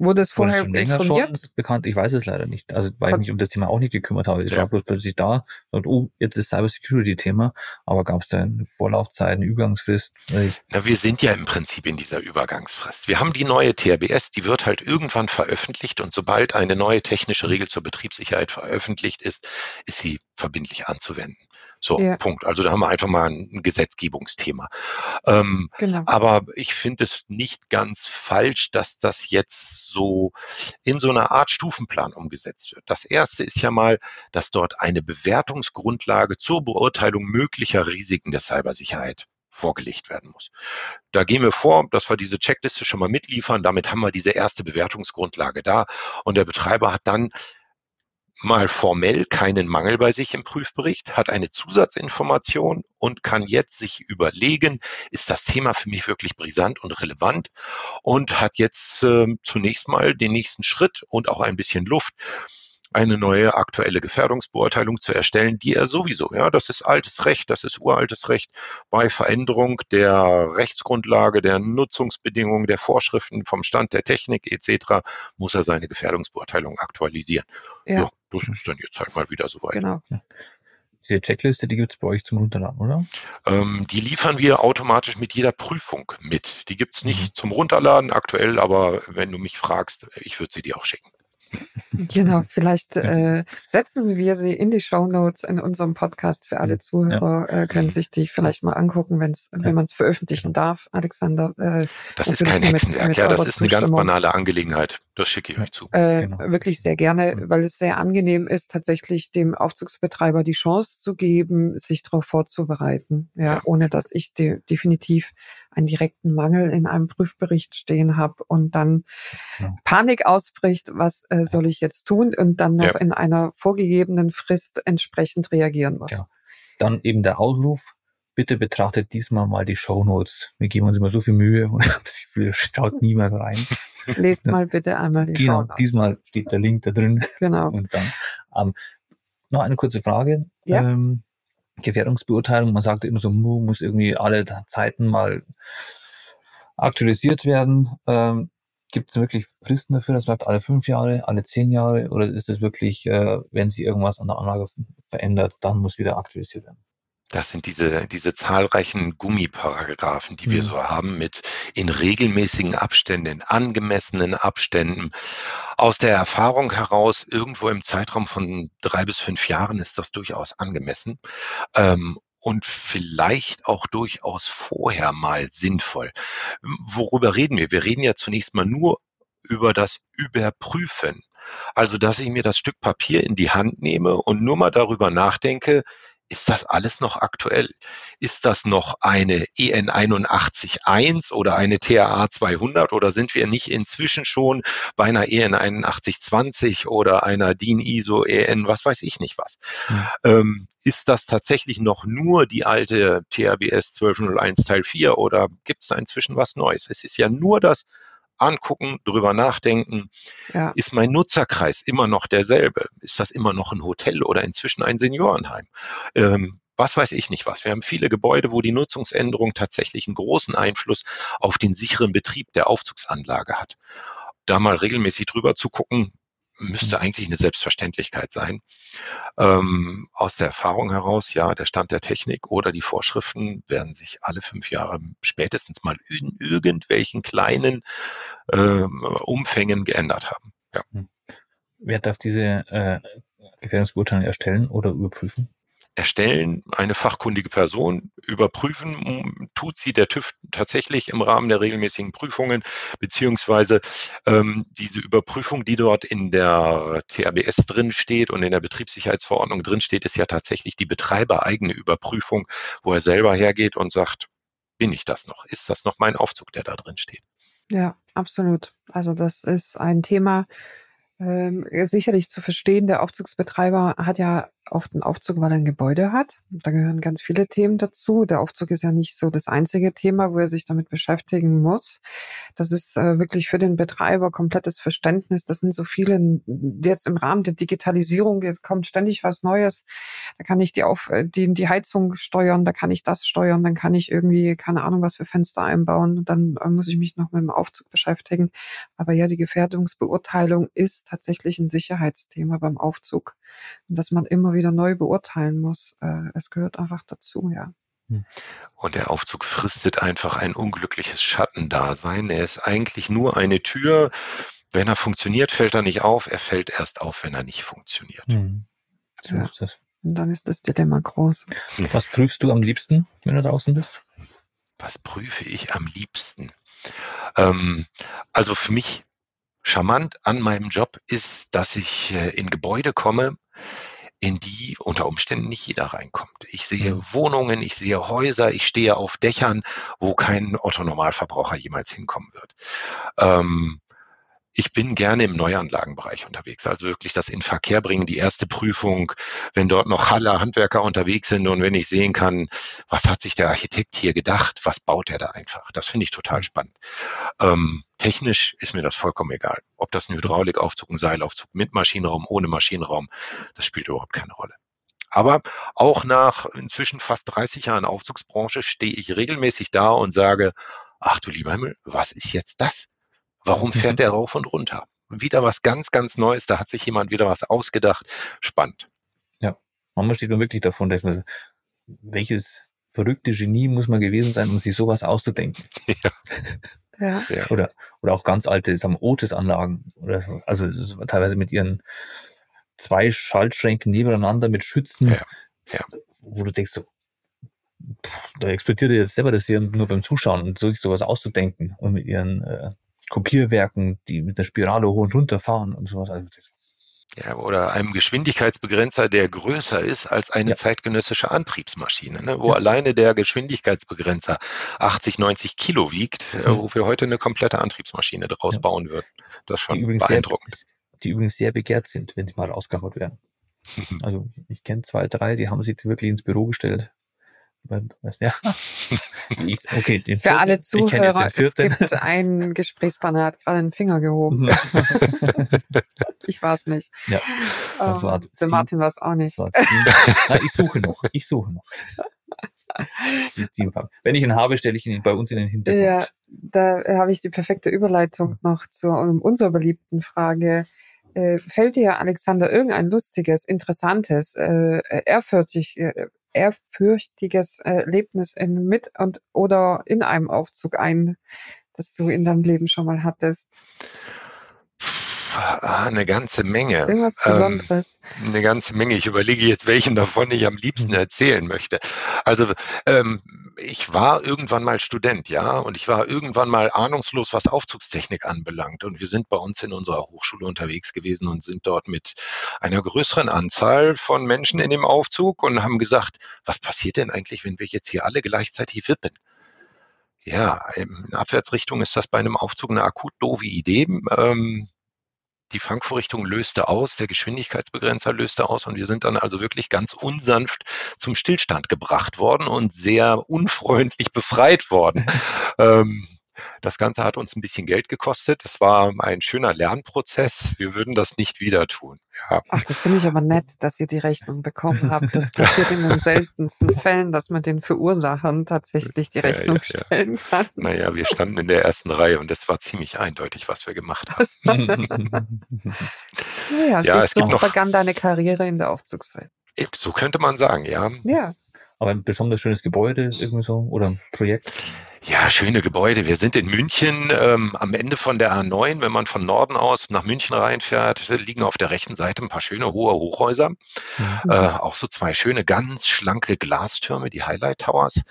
Wurde es vorher schon
länger schon bekannt? Ich weiß es leider nicht. Also weil ich mich um das Thema auch nicht gekümmert habe. Ich ja. war bloß plötzlich da und oh, jetzt ist Cybersecurity-Thema. Aber gab es da eine Vorlaufzeit, eine Übergangsfrist?
Na, wir sind ja im Prinzip in dieser Übergangsfrist. Wir haben die neue TRBS, die wird halt irgendwann veröffentlicht und sobald eine neue technische Regel zur Betriebssicherheit veröffentlicht ist, ist sie verbindlich anzuwenden. So, ja. Punkt. Also da haben wir einfach mal ein Gesetzgebungsthema. Ähm, genau. Aber ich finde es nicht ganz falsch, dass das jetzt so in so einer Art Stufenplan umgesetzt wird. Das erste ist ja mal, dass dort eine Bewertungsgrundlage zur Beurteilung möglicher Risiken der Cybersicherheit vorgelegt werden muss. Da gehen wir vor, dass wir diese Checkliste schon mal mitliefern. Damit haben wir diese erste Bewertungsgrundlage da. Und der Betreiber hat dann mal formell keinen Mangel bei sich im Prüfbericht, hat eine Zusatzinformation und kann jetzt sich überlegen, ist das Thema für mich wirklich brisant und relevant und hat jetzt äh, zunächst mal den nächsten Schritt und auch ein bisschen Luft, eine neue aktuelle Gefährdungsbeurteilung zu erstellen, die er sowieso, ja, das ist altes Recht, das ist uraltes Recht, bei Veränderung der Rechtsgrundlage, der Nutzungsbedingungen, der Vorschriften vom Stand der Technik etc. muss er seine Gefährdungsbeurteilung aktualisieren. Ja. ja das ist dann jetzt halt mal wieder soweit. Genau. Ja.
Diese Checkliste, die gibt es bei euch zum Runterladen, oder?
Ähm, die liefern wir automatisch mit jeder Prüfung mit. Die gibt es nicht mhm. zum Runterladen aktuell, aber wenn du mich fragst, ich würde sie dir auch schicken.
Genau, vielleicht äh, setzen wir sie in die Show Notes in unserem Podcast für alle Zuhörer, ja. äh, können sich die vielleicht mal angucken, wenn's, ja. wenn man es veröffentlichen darf, Alexander.
Äh, das ist kein Hexenwerk, mit, mit ja, das ist eine ganz banale Angelegenheit. Das schicke ich euch zu.
Äh, genau. Wirklich sehr gerne, weil es sehr angenehm ist, tatsächlich dem Aufzugsbetreiber die Chance zu geben, sich darauf vorzubereiten. Ja, ja. ohne dass ich de definitiv einen direkten Mangel in einem Prüfbericht stehen habe und dann ja. Panik ausbricht, was äh, soll ich jetzt tun und dann noch ja. in einer vorgegebenen Frist entsprechend reagieren muss.
Dann eben der Aufruf, bitte betrachtet diesmal mal die Show Notes. Wir geben uns immer so viel Mühe und schaut niemand rein.
Lest mal bitte einmal die
Genau, Show diesmal steht der Link da drin.
Genau.
Und dann ähm, noch eine kurze Frage. Ja. Ähm, Gefährdungsbeurteilung, man sagt immer so, muss irgendwie alle Zeiten mal aktualisiert werden. Ähm, Gibt es wirklich Fristen dafür? Das bleibt alle fünf Jahre, alle zehn Jahre? Oder ist es wirklich, äh, wenn sich irgendwas an der Anlage verändert, dann muss wieder aktualisiert werden?
Das sind diese, diese zahlreichen Gummiparagraphen, die wir mhm. so haben, mit in regelmäßigen Abständen, in angemessenen Abständen. Aus der Erfahrung heraus, irgendwo im Zeitraum von drei bis fünf Jahren ist das durchaus angemessen. Ähm, und vielleicht auch durchaus vorher mal sinnvoll. Worüber reden wir? Wir reden ja zunächst mal nur über das Überprüfen. Also, dass ich mir das Stück Papier in die Hand nehme und nur mal darüber nachdenke, ist das alles noch aktuell? Ist das noch eine EN 81.1 oder eine TAA 200 oder sind wir nicht inzwischen schon bei einer EN 8120 oder einer DIN ISO EN, was weiß ich nicht was? Mhm. Ähm, ist das tatsächlich noch nur die alte THBS 1201 Teil 4 oder gibt es da inzwischen was Neues? Es ist ja nur das angucken, drüber nachdenken. Ja. Ist mein Nutzerkreis immer noch derselbe? Ist das immer noch ein Hotel oder inzwischen ein Seniorenheim? Ähm, was weiß ich nicht was. Wir haben viele Gebäude, wo die Nutzungsänderung tatsächlich einen großen Einfluss auf den sicheren Betrieb der Aufzugsanlage hat. Da mal regelmäßig drüber zu gucken, müsste mhm. eigentlich eine Selbstverständlichkeit sein. Ähm, aus der Erfahrung heraus, ja, der Stand der Technik oder die Vorschriften werden sich alle fünf Jahre spätestens mal in irgendwelchen kleinen ähm, Umfängen geändert haben. Ja. Hm.
Wer darf diese äh, Gefährdungsbeurteilung erstellen oder überprüfen?
Erstellen, eine fachkundige Person überprüfen, tut sie der TÜV tatsächlich im Rahmen der regelmäßigen Prüfungen, beziehungsweise ähm, diese Überprüfung, die dort in der TABS drin steht und in der Betriebssicherheitsverordnung drin steht, ist ja tatsächlich die betreibereigene Überprüfung, wo er selber hergeht und sagt, bin ich das noch? Ist das noch mein Aufzug, der da drin steht?
Ja, absolut. Also das ist ein Thema, ähm, sicherlich zu verstehen. Der Aufzugsbetreiber hat ja oft einen Aufzug, weil er ein Gebäude hat. Da gehören ganz viele Themen dazu. Der Aufzug ist ja nicht so das einzige Thema, wo er sich damit beschäftigen muss. Das ist äh, wirklich für den Betreiber komplettes Verständnis. Das sind so viele, jetzt im Rahmen der Digitalisierung, jetzt kommt ständig was Neues. Da kann ich die, auf, äh, die, die Heizung steuern, da kann ich das steuern, dann kann ich irgendwie, keine Ahnung, was für Fenster einbauen. Dann äh, muss ich mich noch mit dem Aufzug beschäftigen. Aber ja, die Gefährdungsbeurteilung ist tatsächlich ein Sicherheitsthema beim Aufzug. Und dass man immer wieder neu beurteilen muss. Äh, es gehört einfach dazu, ja.
Hm. Und der Aufzug fristet einfach ein unglückliches Schattendasein. Er ist eigentlich nur eine Tür. Wenn er funktioniert, fällt er nicht auf. Er fällt erst auf, wenn er nicht funktioniert. Mhm.
So ja. ist das. Und dann ist das Dilemma groß.
Was prüfst du am liebsten, wenn du draußen bist?
Was prüfe ich am liebsten? Ähm, also für mich charmant an meinem Job ist, dass ich äh, in Gebäude komme, in die unter Umständen nicht jeder reinkommt. Ich sehe mhm. Wohnungen, ich sehe Häuser, ich stehe auf Dächern, wo kein Otto-Normalverbraucher jemals hinkommen wird. Ähm, ich bin gerne im Neuanlagenbereich unterwegs, also wirklich das in Verkehr bringen, die erste Prüfung, wenn dort noch Halle Handwerker unterwegs sind und wenn ich sehen kann, was hat sich der Architekt hier gedacht, was baut er da einfach. Das finde ich total spannend. Ähm, technisch ist mir das vollkommen egal. Ob das ein Hydraulikaufzug, ein Seilaufzug mit Maschinenraum, ohne Maschinenraum, das spielt überhaupt keine Rolle. Aber auch nach inzwischen fast 30 Jahren Aufzugsbranche stehe ich regelmäßig da und sage, ach du lieber Himmel, was ist jetzt das? Warum fährt mhm. der rauf und runter? Wieder was ganz, ganz Neues, da hat sich jemand wieder was ausgedacht. Spannend.
Ja, manchmal steht man wirklich davon, dass man, welches verrückte Genie muss man gewesen sein, um sich sowas auszudenken. Ja. ja. Oder, oder auch ganz alte sagen Otis-Anlagen. Oder so. Also teilweise mit ihren zwei Schaltschränken nebeneinander mit Schützen, ja. Ja. wo du denkst, so, pff, da explodiert jetzt selber das hier nur beim Zuschauen und so sich sowas auszudenken und mit ihren äh, Kopierwerken, die mit der Spirale hoch und runter fahren und sowas. Also
ja, oder einem Geschwindigkeitsbegrenzer, der größer ist als eine ja. zeitgenössische Antriebsmaschine, ne, wo ja. alleine der Geschwindigkeitsbegrenzer 80, 90 Kilo wiegt, mhm. wo wir heute eine komplette Antriebsmaschine daraus ja. bauen würden. Das ist schon beeindruckend.
Sehr, die übrigens sehr begehrt sind, wenn sie mal ausgehaut werden. also ich kenne zwei, drei, die haben sich wirklich ins Büro gestellt
ja. Ich, okay, den Für alle Zuhörer, es gibt einen Gesprächspartner, hat gerade den Finger gehoben. Mhm. ich war es nicht. Ja, das war oh, der Martin war es auch nicht.
Nein, ich suche noch. Ich suche noch. Wenn ich ihn habe, stelle ich ihn bei uns in den Hintergrund. Ja,
da habe ich die perfekte Überleitung noch zu unserer beliebten Frage. Äh, fällt dir, Alexander, irgendein lustiges, interessantes, äh, ehrfürchtig, äh, ehrfürchtiges Erlebnis in mit und oder in einem Aufzug ein, das du in deinem Leben schon mal hattest?
Ah, eine ganze Menge.
Irgendwas ähm, Besonderes.
Ähm, eine ganze Menge. Ich überlege jetzt, welchen davon ich am liebsten mhm. erzählen möchte. Also ähm, ich war irgendwann mal Student, ja, und ich war irgendwann mal ahnungslos, was Aufzugstechnik anbelangt. Und wir sind bei uns in unserer Hochschule unterwegs gewesen und sind dort mit einer größeren Anzahl von Menschen in dem Aufzug und haben gesagt, was passiert denn eigentlich, wenn wir jetzt hier alle gleichzeitig wippen? Ja, in Abwärtsrichtung ist das bei einem Aufzug eine akut doofe Idee. Ähm, die Fangvorrichtung löste aus, der Geschwindigkeitsbegrenzer löste aus und wir sind dann also wirklich ganz unsanft zum Stillstand gebracht worden und sehr unfreundlich befreit worden. ähm, das Ganze hat uns ein bisschen Geld gekostet. Es war ein schöner Lernprozess. Wir würden das nicht wieder tun.
Ja. Ach, das finde ich aber nett, dass ihr die Rechnung bekommen habt. Das passiert in den seltensten Fällen, dass man den Verursachern tatsächlich die Rechnung ja, ja, stellen kann.
Naja, wir standen in der ersten Reihe und es war ziemlich eindeutig, was wir gemacht haben.
naja, ja, es so gibt noch, begann deine Karriere in der Aufzugswelt.
So könnte man sagen, ja.
Ja.
Aber ein besonders schönes Gebäude irgendwie so oder ein Projekt?
Ja, schöne Gebäude. Wir sind in München ähm, am Ende von der A9. Wenn man von Norden aus nach München reinfährt, liegen auf der rechten Seite ein paar schöne hohe Hochhäuser. Mhm. Äh, auch so zwei schöne, ganz schlanke Glastürme, die Highlight Towers.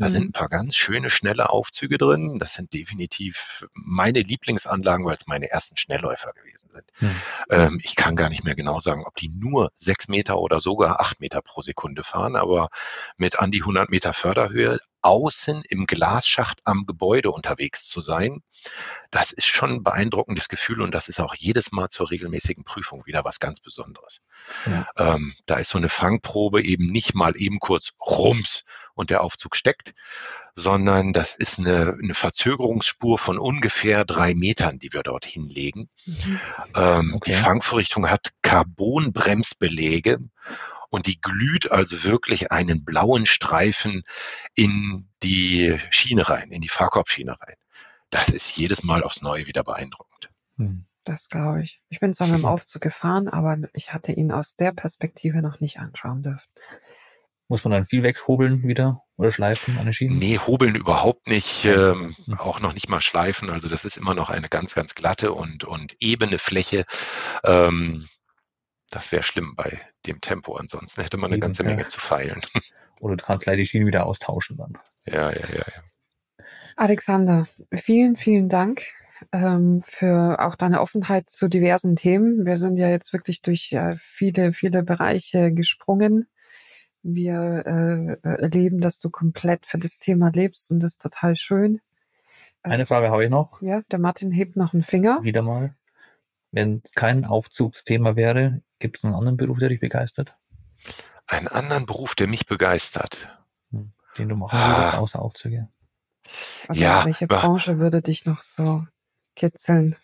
Da mhm. sind ein paar ganz schöne, schnelle Aufzüge drin. Das sind definitiv meine Lieblingsanlagen, weil es meine ersten Schnellläufer gewesen sind. Mhm. Ähm, ich kann gar nicht mehr genau sagen, ob die nur sechs Meter oder sogar acht Meter pro Sekunde fahren, aber mit an die 100 Meter Förderhöhe außen im Glasschacht am Gebäude unterwegs zu sein, das ist schon ein beeindruckendes Gefühl und das ist auch jedes Mal zur regelmäßigen Prüfung wieder was ganz Besonderes. Ja. Ähm, da ist so eine Fangprobe eben nicht mal eben kurz rums und der Aufzug steckt, sondern das ist eine, eine Verzögerungsspur von ungefähr drei Metern, die wir dort hinlegen. Mhm. Ähm, okay. Die Fangvorrichtung hat Carbonbremsbeläge und die glüht also wirklich einen blauen Streifen in die Schiene rein, in die Fahrkorbschiene rein. Das ist jedes Mal aufs Neue wieder beeindruckend.
Hm. Das glaube ich. Ich bin zwar mit dem Aufzug gefahren, aber ich hatte ihn aus der Perspektive noch nicht anschauen dürfen.
Muss man dann viel weghobeln wieder oder schleifen an den Schienen?
Nee, hobeln überhaupt nicht, ähm, hm. auch noch nicht mal schleifen. Also das ist immer noch eine ganz, ganz glatte und, und ebene Fläche. Ähm, das wäre schlimm bei dem Tempo. Ansonsten hätte man eine ganze Menge zu feilen.
Oder du kannst gleich die Schiene wieder austauschen dann.
Ja, ja, ja, ja.
Alexander, vielen, vielen Dank ähm, für auch deine Offenheit zu diversen Themen. Wir sind ja jetzt wirklich durch äh, viele, viele Bereiche gesprungen. Wir äh, erleben, dass du komplett für das Thema lebst und das ist total schön.
Eine Frage habe ich noch.
Ja, der Martin hebt noch einen Finger.
Wieder mal. Wenn kein Aufzugsthema wäre, gibt es einen anderen Beruf, der dich begeistert?
Einen anderen Beruf, der mich begeistert.
Hm, den du machen würdest, ah. außer Aufzüge.
Also ja. Welche Branche würde dich noch so kitzeln?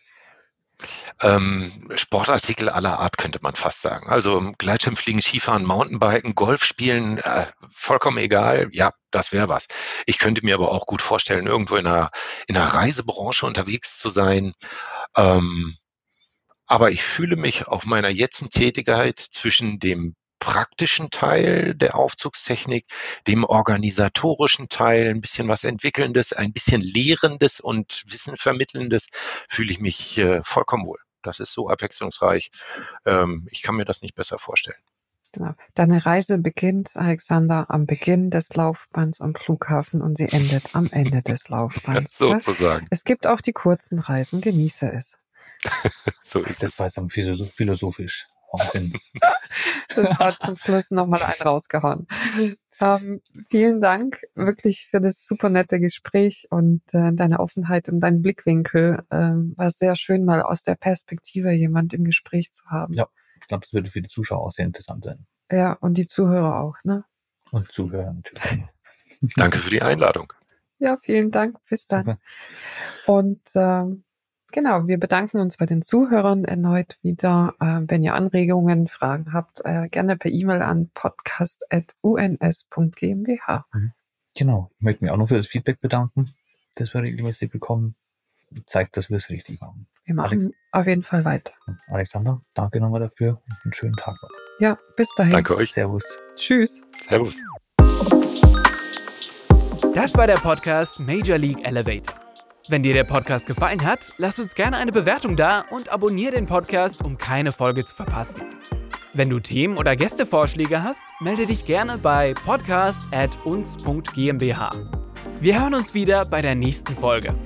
Ähm, Sportartikel aller Art könnte man fast sagen. Also Gleitschirmfliegen, Skifahren, Mountainbiken, Golf spielen, äh, vollkommen egal. Ja, das wäre was. Ich könnte mir aber auch gut vorstellen, irgendwo in einer, in einer Reisebranche unterwegs zu sein. Ähm, aber ich fühle mich auf meiner jetzigen Tätigkeit zwischen dem praktischen Teil der Aufzugstechnik, dem organisatorischen Teil, ein bisschen was Entwickelndes, ein bisschen Lehrendes und Wissen Vermittelndes, fühle ich mich äh, vollkommen wohl. Das ist so abwechslungsreich. Ähm, ich kann mir das nicht besser vorstellen.
Genau. Deine Reise beginnt, Alexander, am Beginn des Laufbands am Flughafen und sie endet am Ende des Laufbands.
Sozusagen.
Es gibt auch die kurzen Reisen, genieße es.
so ist das war dann philosophisch. Wahnsinn.
das war zum Schluss nochmal ein rausgehauen. Ähm, vielen Dank wirklich für das super nette Gespräch und äh, deine Offenheit und deinen Blickwinkel. Ähm, war sehr schön, mal aus der Perspektive jemand im Gespräch zu haben.
Ja, ich glaube, das würde für die Zuschauer auch sehr interessant sein.
Ja, und die Zuhörer auch, ne?
Und Zuhörer natürlich.
Danke für die Einladung.
Ja, vielen Dank. Bis dann. Super. Und ähm, Genau, wir bedanken uns bei den Zuhörern erneut wieder. Äh, wenn ihr Anregungen, Fragen habt, äh, gerne per E-Mail an podcast.uns.gmbh. Mhm.
Genau, ich möchte mich auch noch für das Feedback bedanken, das wir regelmäßig bekommen. Zeigt, dass wir es richtig machen.
Wir machen Alex auf jeden Fall weiter.
Alexander, danke nochmal dafür und einen schönen Tag noch.
Ja, bis dahin.
Danke euch.
Servus.
Tschüss.
Servus.
Das war der Podcast Major League Elevator. Wenn dir der Podcast gefallen hat, lass uns gerne eine Bewertung da und abonniere den Podcast, um keine Folge zu verpassen. Wenn du Themen oder Gästevorschläge hast, melde dich gerne bei podcast@uns.gmbh. Wir hören uns wieder bei der nächsten Folge.